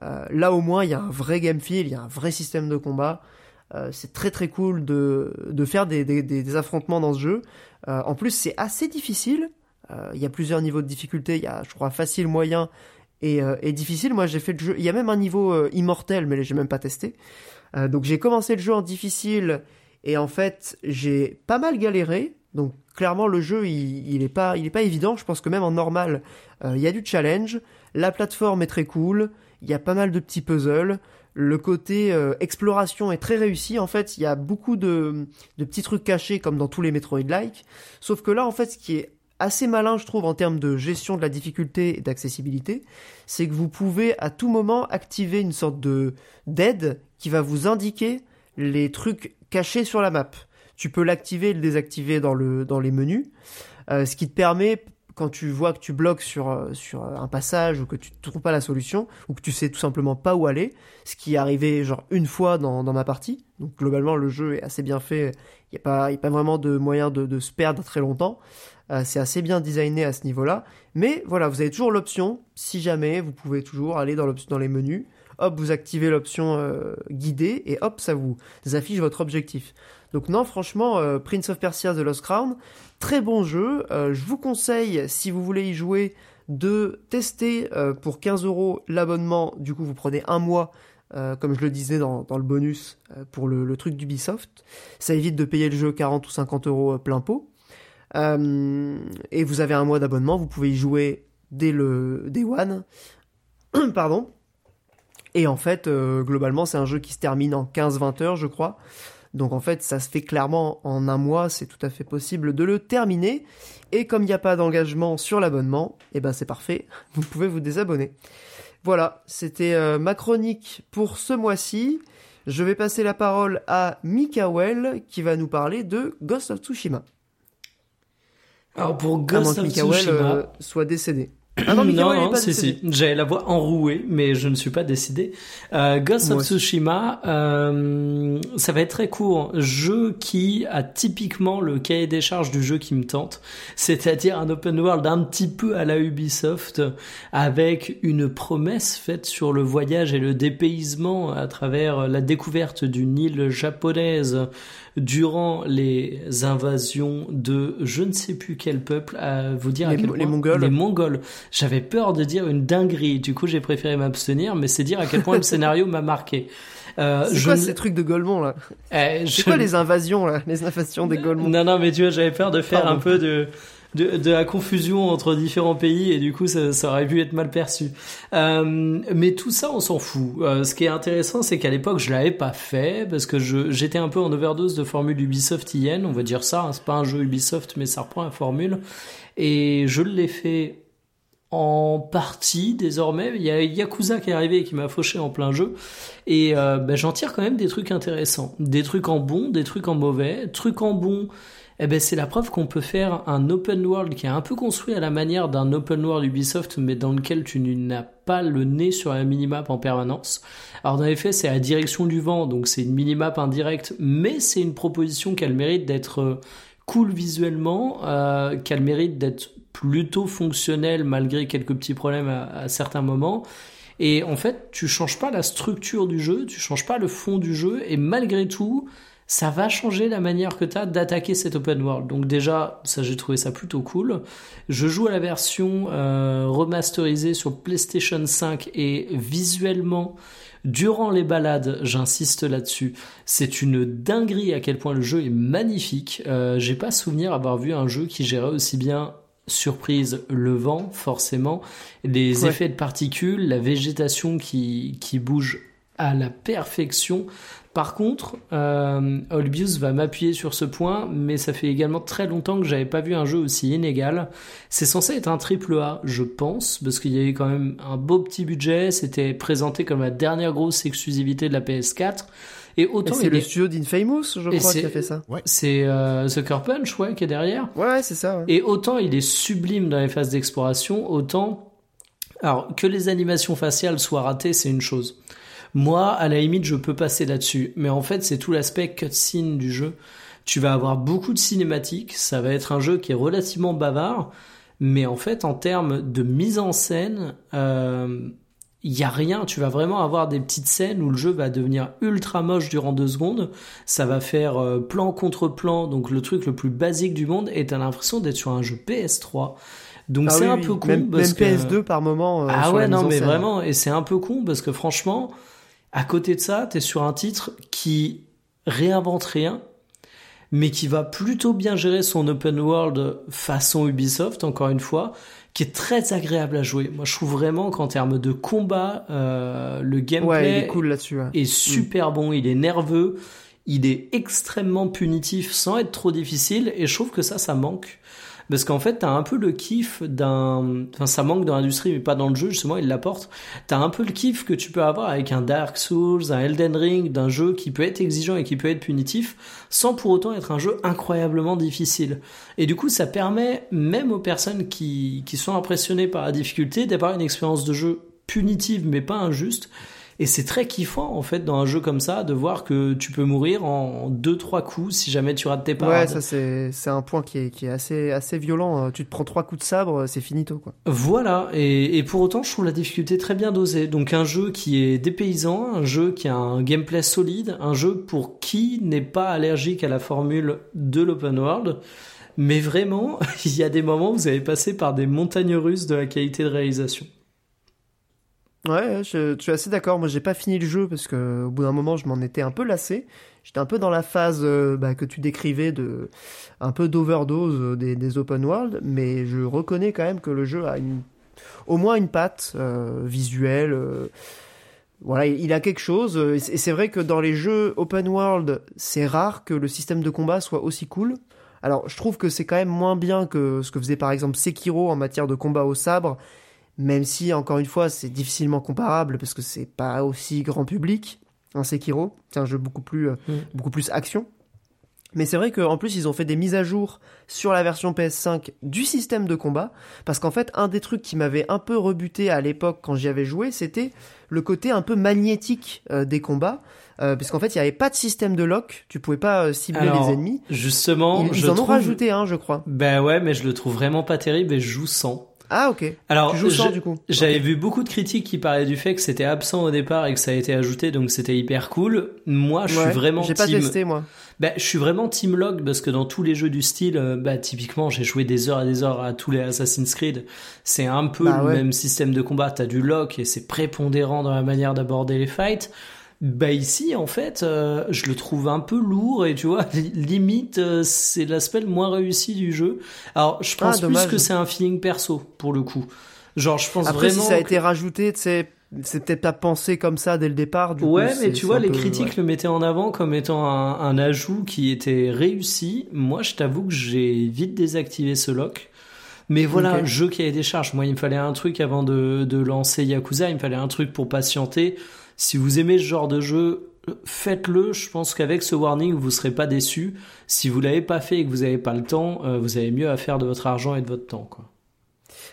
Euh, là au moins, il y a un vrai game feel, il y a un vrai système de combat. Euh, c'est très très cool de, de faire des, des, affrontements dans ce jeu. Euh, en plus, c'est assez difficile. Euh, Il y a plusieurs niveaux de difficulté. Il y a, je crois, facile, moyen et, et difficile. Moi, j'ai fait le jeu. Il y a même un niveau immortel, mais j'ai même pas testé. Donc, j'ai commencé le jeu en difficile et en fait, j'ai pas mal galéré. Donc, clairement, le jeu, il, est pas, il est pas évident. Je pense que même en normal, euh, il y a du challenge. La plateforme est très cool. Il y a pas mal de petits puzzles. Le côté euh, exploration est très réussi. En fait, il y a beaucoup de, de petits trucs cachés comme dans tous les Metroid-like. Sauf que là, en fait, ce qui est assez malin, je trouve, en termes de gestion de la difficulté et d'accessibilité, c'est que vous pouvez à tout moment activer une sorte de d'aide qui va vous indiquer les trucs cachés sur la map. Tu peux l'activer et le désactiver dans, le, dans les menus, euh, ce qui te permet, quand tu vois que tu bloques sur, euh, sur un passage ou que tu ne trouves pas la solution, ou que tu sais tout simplement pas où aller, ce qui est arrivé genre une fois dans, dans ma partie, donc globalement le jeu est assez bien fait, il n'y a, pas- a pas vraiment de moyen de, se perdre très longtemps, euh, c'est assez bien designé à ce niveau-là, mais voilà, vous avez toujours l'option, si jamais, vous pouvez toujours aller dans, dans les menus, hop, vous activez l'option euh, guidée, et hop, ça vous affiche votre objectif. Donc non, franchement, euh, Prince of Persia The Lost Crown, très bon jeu. Euh, je vous conseille, si vous voulez y jouer, de tester euh, pour 15 euros l'abonnement. Du coup, vous prenez un mois, comme je le disais dans, le bonus, pour le, le truc d'Ubisoft. Ça évite de payer le jeu 40 ou 50 euros plein pot. Et vous avez un mois d'abonnement, vous pouvez y jouer dès le Day One. Pardon. Et en fait, globalement, c'est un jeu qui se termine en 15-20 heures, je crois. Donc en fait, ça se fait clairement en un mois, c'est tout à fait possible de le terminer. Et comme il n'y a pas d'engagement sur l'abonnement, et ben c'est parfait, vous pouvez vous désabonner. Voilà, c'était euh, ma chronique pour ce mois-ci. Je vais passer la parole à Mikael qui va nous parler de Ghost of Tsushima. Alors pour Ghost que of Mikael Tsushima, euh, soit décédé. Ah non, non, non, si, si. J'avais la voix enrouée, mais je ne suis pas décidé. Euh, Ghost of. Tsushima, euh, ça va être très court. Jeu qui a typiquement le cahier des charges du jeu qui me tente, c'est-à-dire un open world un petit peu à la Ubisoft, avec une promesse faite sur le voyage et le dépaysement à travers la découverte d'une île japonaise durant les invasions de je ne sais plus quel peuple à vous dire à Les quel Mo- point les Mongols. les Mongols j'avais peur de dire une dinguerie du coup j'ai préféré m'abstenir mais c'est dire à quel point le scénario m'a marqué euh, C'est je quoi ne- ces trucs de Golemont là Eh, C'est je- quoi les invasions là Les invasions des Golemont non non mais tu vois j'avais peur de faire Pardon. un peu de de, la confusion entre différents pays et du coup ça, aurait pu être mal perçu. Euh, mais tout ça on s'en fout. Euh, ce qui est intéressant c'est qu'à l'époque je l'avais pas fait parce que j'étais un peu en overdose de formule Ubisoft IN, on va dire ça. hein. c'est pas un jeu Ubisoft mais ça reprend la formule et je l'ai fait en partie désormais. Il y a Yakuza qui est arrivé et qui m'a fauché en plein jeu. Et euh, ben, j'en tire quand même des trucs intéressants. Des trucs en bon, des trucs en mauvais. Trucs en bon, eh ben, c'est la preuve qu'on peut faire un open world qui est un peu construit à la manière d'un open world Ubisoft, mais dans lequel tu n'as pas le nez sur la minimap en permanence. Alors dans les faits, c'est la direction du vent, donc c'est une minimap indirecte, mais c'est une proposition qu'elle mérite d'être euh, cool visuellement, euh, qu'elle mérite d'être plutôt fonctionnelle malgré quelques petits problèmes à, à certains moments. Et en fait, tu changes pas la structure du jeu, tu changes pas le fond du jeu, et malgré tout, ça va changer la manière que tu as d'attaquer cet open world. Donc déjà, ça j'ai trouvé ça plutôt cool. Je joue à la version euh, remasterisée sur PlayStation 5 et visuellement, durant les balades, j'insiste là-dessus, c'est une dinguerie à quel point le jeu est magnifique. Euh, j'ai pas souvenir avoir vu un jeu qui gérait aussi bien surprise le vent forcément les Ouais. effets de particules la végétation qui, qui bouge à la perfection par contre, euh, Olbius va m'appuyer sur ce point, mais ça fait également très longtemps que j'avais pas vu un jeu aussi inégal. C'est censé être un triple A, je pense, parce qu'il y avait quand même un beau petit budget, c'était présenté comme la dernière grosse exclusivité de la PS4, et Et autant c'est il le est- studio d'Infamous, je Et crois, qui a fait ça. c'est euh, Sucker Punch, ouais, qui est derrière. Ouais, ouais, c'est ça. ouais. Et autant il est sublime dans les phases d'exploration, autant alors que les animations faciales soient ratées, c'est une chose. Moi, à la limite, je peux passer là-dessus, mais en fait, c'est tout l'aspect cutscene du jeu. Tu vas avoir beaucoup de cinématiques, ça va être un jeu qui est relativement bavard, mais en fait, en termes de mise en scène, euh, il y a rien. Tu vas vraiment avoir des petites scènes où le jeu va devenir ultra moche durant deux secondes. Ça va faire euh, plan contre plan, donc le truc le plus basique du monde, et t'as l'impression d'être sur un jeu PS3. Donc Ah c'est oui, un oui. peu con Même, parce même que... PS2 par moment. euh, Ah ouais, non, mais scène. vraiment, et c'est un peu con parce que franchement, à côté de ça, t'es sur un titre qui réinvente rien, mais qui va plutôt bien gérer son open world façon Ubisoft, encore une fois, qui est très agréable à jouer. Moi, je trouve vraiment qu'en termes de combat, euh, le gameplay Ouais, il est cool là-dessus. ouais. est super bon, il est nerveux, il est extrêmement punitif sans être trop difficile, et je trouve que ça, ça manque. Parce qu'en fait, t'as un peu le kiff d'un... Enfin, ça manque dans l'industrie, mais pas dans le jeu, justement, il l'apporte. T'as un peu le kiff que tu peux avoir avec un Dark Souls, un Elden Ring, d'un jeu qui peut être exigeant et qui peut être punitif, sans pour autant être un jeu incroyablement difficile. Et du coup, ça permet, même aux personnes qui, qui sont impressionnées par la difficulté, d'avoir une expérience de jeu punitive, mais pas injuste. Et c'est très kiffant, en fait, dans un jeu comme ça, de voir que tu peux mourir en deux, trois coups si jamais tu rates tes Ouais, parades. ça c'est c'est un point qui est, qui est assez, assez violent. euh, Tu te prends trois coups de sabre, c'est finito quoi. Voilà, et, et pour autant, je trouve la difficulté très bien dosée. Donc un jeu qui est dépaysant, un jeu qui a un gameplay solide, un jeu pour qui n'est pas allergique à la formule de l'open world. Mais vraiment, il y a des moments où vous avez passé par des montagnes russes de la qualité de réalisation. Ouais, je, suis assez d'accord. Moi, j'ai pas fini le jeu parce que au bout d'un moment, je m'en étais un peu lassé. J'étais un peu dans la phase euh, bah, que tu décrivais de un peu d'overdose euh, des, des open world, mais je reconnais quand même que le jeu a une, au moins une patte euh, visuelle. voilà, il a quelque chose. et c'est vrai que dans les jeux open world, c'est rare que le système de combat soit aussi cool. Alors, je trouve que c'est quand même moins bien que ce que faisait par exemple Sekiro en matière de combat au sabre, même si encore une fois c'est difficilement comparable parce que c'est pas aussi grand public un Sekiro c'est un jeu beaucoup plus euh, Mm. beaucoup plus action Mais c'est vrai qu'en plus ils ont fait des mises à jour sur la version PS5 du système de combat, parce qu'en fait un des trucs qui m'avait un peu rebuté à l'époque quand j'y avais joué, c'était le côté un peu magnétique euh, des combats, euh, puisqu'en fait il n'y avait pas de système de lock, tu pouvais pas euh, cibler Alors, les ennemis. Justement, Ils, je en ont rajouté un, je crois. Ben ouais, mais je le trouve vraiment pas terrible et je joue sans. Ah ok. Alors, tu joues sans du coup. J'avais vu beaucoup de critiques qui parlaient du fait que c'était absent au départ et que ça a été ajouté, donc c'était hyper cool. Moi, je Ouais, suis vraiment J'ai pas team. testé moi. Ben, je suis vraiment team log parce que dans tous les jeux du style, euh, bah typiquement, j'ai joué des heures et des heures à tous les Assassin's Creed. C'est un peu Bah le ouais. même système de combat. T'as du lock et c'est prépondérant dans la manière d'aborder les fights. Bah ici, en fait, euh, je le trouve un peu lourd et tu vois, li- limite, euh, c'est l'aspect le moins réussi du jeu. Alors, je pense Ah, plus dommage. que c'est un feeling perso pour le coup. Genre, je pense Après vraiment. si ça a que- été rajouté, sais, c'est peut-être pas pensé comme ça dès le départ. Du Ouais, coup, mais c'est- tu c'est vois, les peu- critiques ouais. le mettaient en avant comme étant un, un ajout qui était réussi. Moi, je t'avoue que j'ai vite désactivé ce lock. Mais voilà, Ok. jeu qui avait des charges. Moi, il me fallait un truc avant de, de lancer Yakuza. Il me fallait un truc pour patienter. Si vous aimez ce genre de jeu, faites-le. Je pense qu'avec ce warning, vous serez pas déçus. Si vous l'avez pas fait et que vous avez pas le temps, euh, vous avez mieux à faire de votre argent et de votre temps, quoi.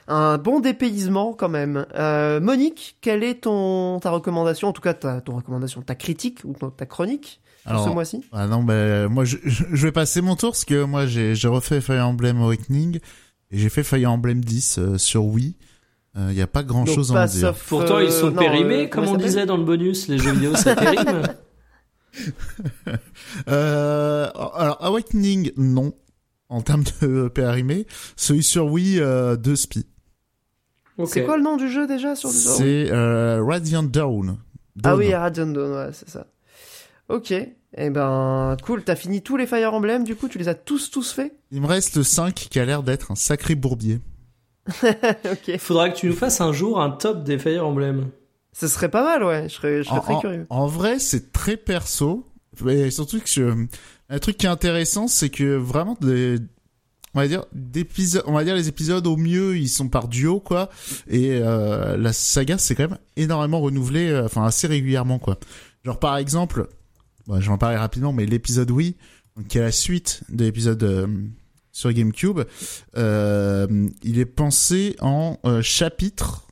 Un bon dépaysement quand même. Euh, Monique, quelle est ton ta recommandation, en tout cas ta ton recommandation, ta critique ou ta chronique pour ce mois-ci? Ah non, bah, moi, je, vais passer mon tour parce que moi, j'ai j'ai refait Fire Emblem Awakening et j'ai fait Fire Emblem 10 euh, sur Wii. Il y a pas grand chose à en dire. Pourtant, euh, ils sont non, périmés, euh, comme on disait dans le bonus. Les jeux vidéo, ça périme. Euh, alors, Awakening, non. En termes de périmé. Celui sur Wii, euh, de Spi. C'est quoi le nom du jeu déjà sur le C'est euh, Radiant Dawn. Ah Dawn. oui, Radiant Dawn, ouais, c'est ça. Ok. Eh ben, cool. T'as fini tous les Fire Emblem, du coup, tu les as tous, tous faits? Il me reste le 5 qui a l'air d'être un sacré bourbier. Ok. Faudra que tu nous fasses un jour un top des Fire Emblem. Ce serait pas mal, ouais. Je serais, je serais En, très curieux. en vrai, c'est très perso. Mais surtout que je... un truc qui est intéressant, c'est que vraiment des, on va dire d'épisodes, on va dire les épisodes au mieux, ils sont par duo quoi. Et euh, la saga, c'est quand même énormément renouvelé, euh, enfin assez régulièrement quoi. Genre par exemple, bon, je vais en parler rapidement, mais l'épisode oui, qui est la suite de l'épisode euh, sur GameCube, euh, il est pensé en euh, chapitres.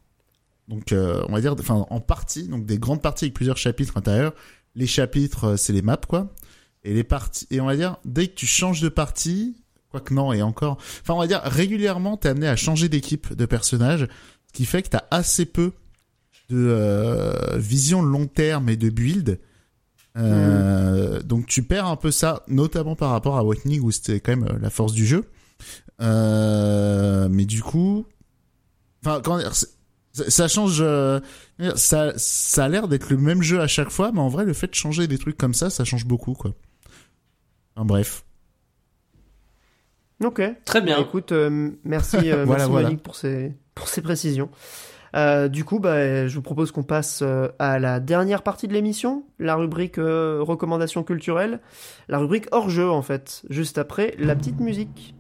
Donc euh, on va dire en partie donc des grandes parties avec plusieurs chapitres intérieurs. Les chapitres c'est les maps quoi. Et les parties et on va dire dès que tu changes de partie quoique non et encore enfin on va dire régulièrement t'es amené à changer d'équipe de personnage ce qui fait que t'as assez peu de vision long terme et de build Euh, donc tu perds un peu ça notamment par rapport à Awakening où c'était quand même euh, la force du jeu euh, mais du coup enfin ça, change euh, ça ça a l'air d'être le même jeu à chaque fois mais en vrai le fait de changer des trucs comme ça ça change beaucoup quoi enfin, bref Ok. Très Bah, bien. écoute, euh, merci, euh, Voilà, merci voilà. Pour ces, pour ces précisions. Euh, du coup, bah, je vous propose qu'on passe euh, à la dernière partie de l'émission, la rubrique euh, recommandations culturelles, la rubrique hors jeu en fait, juste après la petite musique.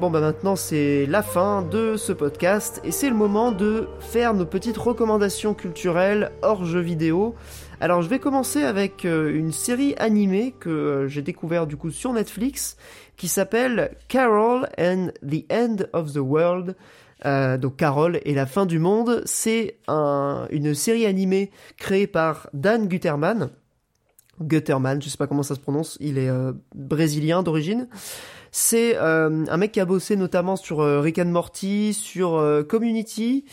Bon bah maintenant c'est la fin de ce podcast et c'est le moment de faire nos petites recommandations culturelles hors jeux vidéo. Alors je vais commencer avec euh, une série animée que euh, j'ai découvert du coup sur Netflix qui s'appelle Carol and the End of the World. Euh, donc Carol et la fin du monde, c'est un, une série animée créée par Dan Gutterman. Gutterman, je sais pas comment ça se prononce, il est brésilien d'origine. C'est euh, un mec qui a bossé notamment sur euh, Rick and Morty, sur euh, Community,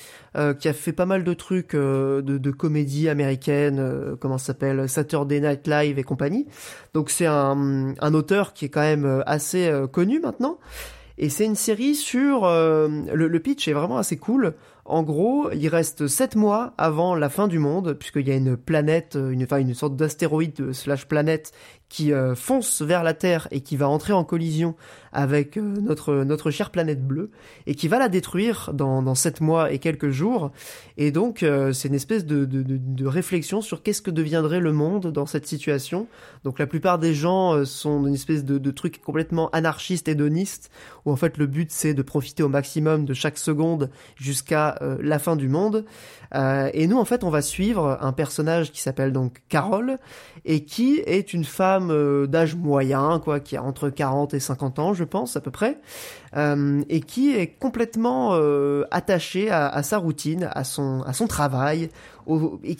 qui a fait pas mal de trucs de, de, comédie américaine, comment ça s'appelle, Saturday Night Live et compagnie. Donc c'est un, un, auteur qui est quand même assez connu maintenant. Et c'est une série sur... le, le pitch est vraiment assez cool. En gros, il reste 7 mois avant la fin du monde, puisqu'il y a une planète, une, enfin une sorte d'astéroïde slash planète qui euh, fonce vers la Terre et qui va entrer en collision avec euh, notre notre chère planète bleue et qui va la détruire dans dans sept mois et quelques jours. Et donc euh, c'est une espèce de, de, de, réflexion sur qu'est-ce que deviendrait le monde dans cette situation. Donc la plupart des gens sont une espèce de, truc complètement anarchiste hédoniste où en fait le but c'est de profiter au maximum de chaque seconde jusqu'à la fin du monde et nous en fait on va suivre un personnage qui s'appelle donc Carole et qui est une femme euh, d'âge moyen, quoi, qui a entre 40 et 50 ans, je pense, à peu près, euh, et qui est complètement euh, attachée à, sa routine, à son, à son travail, et,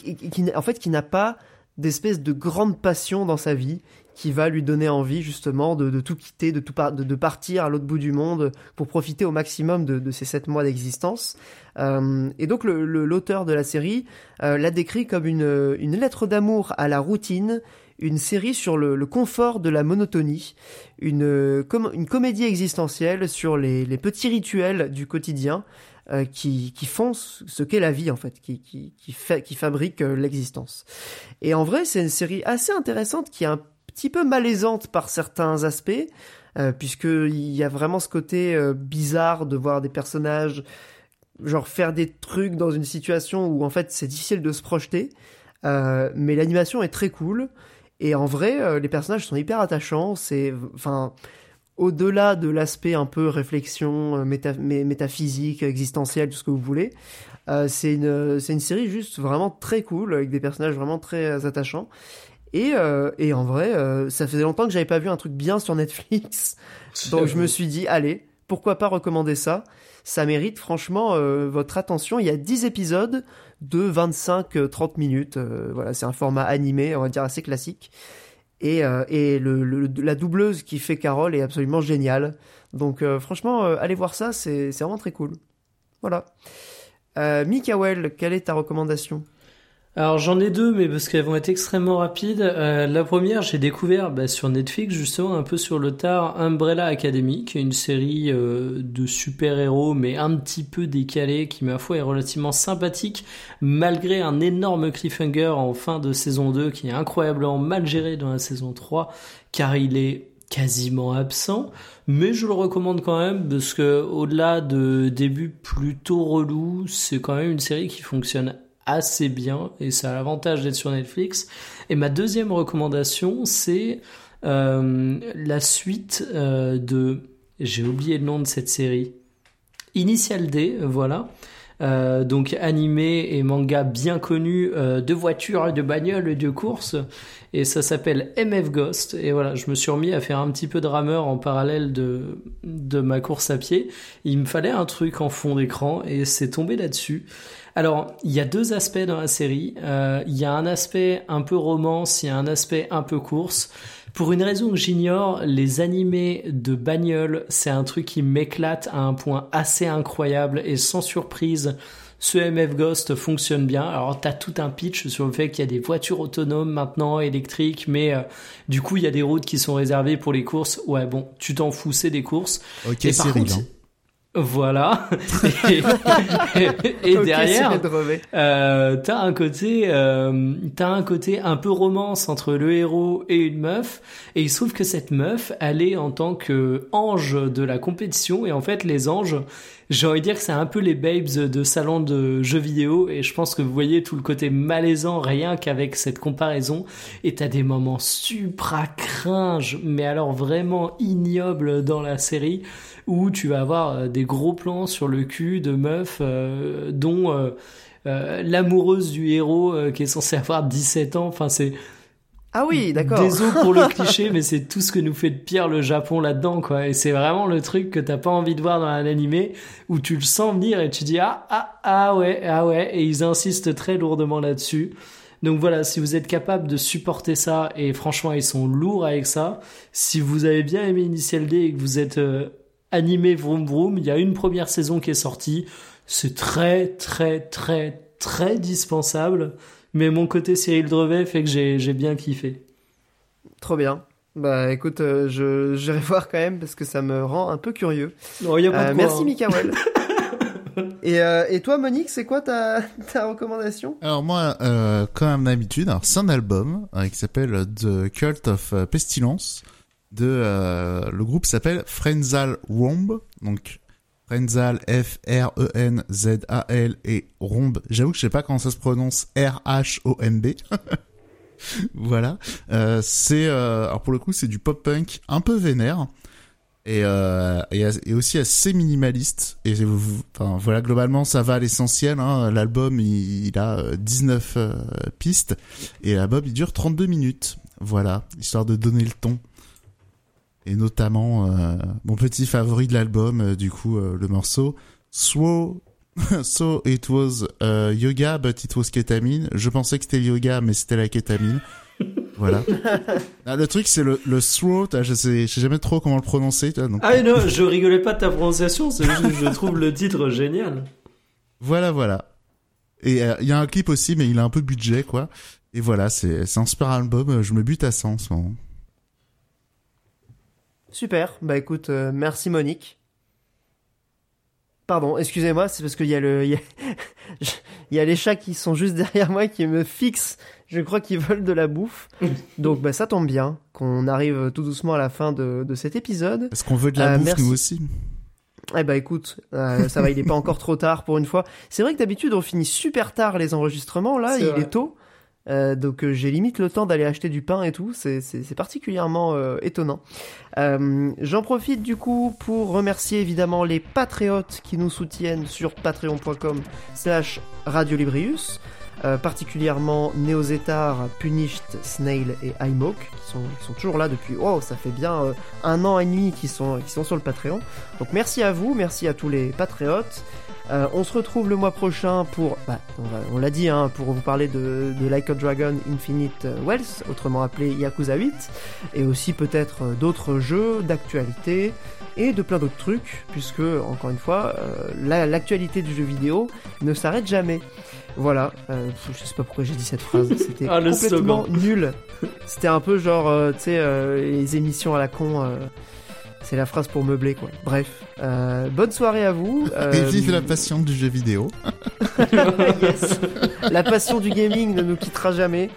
en fait, qui n'a pas d'espèce de grande passion dans sa vie, qui va lui donner envie justement de, de tout quitter, de, tout par, de, de, partir à l'autre bout du monde pour profiter au maximum de, de ces sept mois d'existence. Euh, et donc l'auteur le, de la série euh, l'a décrit comme une, une lettre d'amour à la routine, une série sur le, le confort de la monotonie, une, com une comédie existentielle sur les, les petits rituels du quotidien. Euh, qui, qui font ce qu'est la vie en fait, qui, qui, qui, fait, qui fabrique euh, l'existence. Et en vrai, c'est une série assez intéressante qui a un petit peu malaisante par certains aspects, euh, puisqu'il y a vraiment ce côté euh, bizarre de voir des personnages genre faire des trucs dans une situation où en fait c'est difficile de se projeter, euh, mais l'animation est très cool, et en vrai euh, les personnages sont hyper attachants, c'est enfin au-delà de l'aspect un peu réflexion méta métaphysique, existentielle, tout ce que vous voulez, c'est une, c'est une série juste vraiment très cool, avec des personnages vraiment très attachants. Et, euh, et en vrai, euh, ça faisait longtemps que j'avais pas vu un truc bien sur Netflix. Donc je me suis dit, allez, pourquoi pas recommander ça? Ça mérite franchement euh, votre attention. Il y a 10 épisodes de 25-30 minutes. Euh, voilà, c'est un format animé, on va dire assez classique. Et, euh, et le, le, la doubleuse qui fait Carole est absolument géniale. Donc franchement, allez voir ça, c'est vraiment très cool. Voilà. Euh, Mikael, quelle est ta recommandation? Alors j'en ai deux, mais parce qu'elles vont être extrêmement rapides. Euh, la première, j'ai découvert bah, sur Netflix justement un peu sur le tard Umbrella Academy, qui est une série euh, de super-héros, mais un petit peu décalée, qui ma foi est relativement sympathique, malgré un énorme cliffhanger en fin de saison 2, qui est incroyablement mal géré dans la saison 3, car il est quasiment absent, mais je le recommande quand même parce que au-delà de début plutôt relou, c'est quand même une série qui fonctionne assez bien et ça a l'avantage d'être sur Netflix. Et ma deuxième recommandation, c'est euh, la suite euh, de... J'ai oublié le nom de cette série. Initial D, voilà. Euh, donc animé et manga bien connu de voitures, de bagnoles, de courses. Et ça s'appelle MF Ghost. Et voilà, je me suis remis à faire un petit peu de rameur en parallèle de, de ma course à pied. Il me fallait un truc en fond d'écran et c'est tombé là-dessus. Alors, il y a deux aspects dans la série. Euh, il y a un aspect un peu romance, il y a un aspect un peu course. Pour une raison que j'ignore, les animés de bagnole, c'est un truc qui m'éclate à un point assez incroyable et sans surprise. Ce MF Ghost fonctionne bien. Alors t'as tout un pitch sur le fait qu'il y a des voitures autonomes maintenant électriques, mais euh, du coup il y a des routes qui sont réservées pour les courses. Ouais bon, tu t'en fous, c'est des courses. Ok, et par contre, hein. Voilà. et, et, derrière, euh, t'as un côté, euh, t'as un côté un peu romance entre le héros et une meuf. Et il se trouve que cette meuf, elle est en tant que ange de la compétition. Et en fait, les anges, j'ai envie de dire que c'est un peu les babes de salon de jeux vidéo et je pense que vous voyez tout le côté malaisant rien qu'avec cette comparaison et t'as des moments supra cringe mais alors vraiment ignobles dans la série où tu vas avoir euh, des gros plans sur le cul de meufs euh, dont euh, l'amoureuse du héros qui est censé avoir 17 ans. Enfin c'est ah oui, d'accord. Désolé pour le cliché, mais c'est tout ce que nous fait de pire le Japon là-dedans, quoi. Et c'est vraiment le truc que t'as pas envie de voir dans un animé, où tu le sens venir et tu dis ah ah ah ouais ah ouais, et ils insistent très lourdement là-dessus. Donc voilà, si vous êtes capable de supporter ça, et franchement ils sont lourds avec ça. Si vous avez bien aimé Initial D et que vous êtes euh, animé vroom vroom, il y a une première saison qui est sortie. C'est très très très très dispensable mais mon côté Cyril Drevet fait que j'ai bien kiffé. Trop bien. Bah écoute, euh, je j'irai voir quand même parce que ça me rend un peu curieux. Oh, y a pas euh, merci hein. et, euh, et toi Monique, c'est quoi ta, ta recommandation? Alors moi, comme d'habitude, c'est un album qui s'appelle The Cult of Pestilence. De le groupe s'appelle Frenzal Romb, donc Frenzal, F-R-E-N-Z-A-L et Romb. J'avoue que je sais pas comment ça se prononce, R-H-O-M-B. voilà. Euh, c'est, euh, alors pour le coup, c'est du pop punk un peu vénère. Et, euh, et, aussi assez minimaliste. Et enfin, voilà, globalement, ça va à l'essentiel. Hein. L'album, il, il, a 19 euh, pistes. Et l'album, il dure 32 minutes. Voilà, histoire de donner le ton et notamment euh, mon petit favori de l'album, euh, du coup, euh, le morceau So, so it was yoga, but it was ketamine. Je pensais que c'était yoga, mais c'était la kétamine. voilà. Ah, le truc, c'est le, le throat, je sais, je sais jamais trop comment le prononcer. donc... Ah non, je rigolais pas de ta prononciation, juste je trouve le titre génial. Voilà, voilà. Et il y a un clip aussi, mais il a un peu budget, quoi. Et voilà, c'est un super album, je me bute à ça en ce moment. Super. Bah écoute, euh, merci Monique. Pardon, excusez-moi, c'est parce qu'il y a le, il y a... les chats qui sont juste derrière moi qui me fixent. Je crois qu'ils veulent de la bouffe. Donc bah ça tombe bien qu'on arrive tout doucement à la fin de, de cet épisode. Est-ce qu'on veut de la euh, bouffe nous aussi eh bah écoute, euh, ça va, il est pas encore trop tard pour une fois. C'est vrai que d'habitude on finit super tard les enregistrements. Là, il est tôt. Euh, donc euh, j'ai limite le temps d'aller acheter du pain et tout, c'est particulièrement euh, étonnant. J'en profite du coup pour remercier évidemment les patriotes qui nous soutiennent sur patreon.com slash radiolibrius. particulièrement Neozetar, Punished, Snail et iMoke qui sont, sont toujours là depuis oh ça fait bien un an et demi qu'ils sont, qui sont sur le Patreon. Donc merci à vous, merci à tous les patriotes. Euh, on se retrouve le mois prochain pour, bah, on, l'a dit, hein, pour vous parler de, Like a Dragon Infinite Wells, autrement appelé Yakuza 8, et aussi peut-être euh, d'autres jeux d'actualité et de plein d'autres trucs, puisque, encore une fois, euh, l'actualité du jeu vidéo ne s'arrête jamais. Voilà, je sais pas pourquoi j'ai dit cette phrase, c'était ah, complètement nul. C'était un peu genre, tu sais, les émissions à la con c'est la phrase pour meubler, quoi. Bref, euh, bonne soirée à vous. Et vive la passion du jeu vidéo. yes. La passion du gaming ne nous quittera jamais.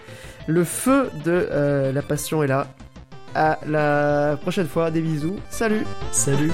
Le feu de euh, la passion est là. À la prochaine fois, des bisous. Salut. Salut.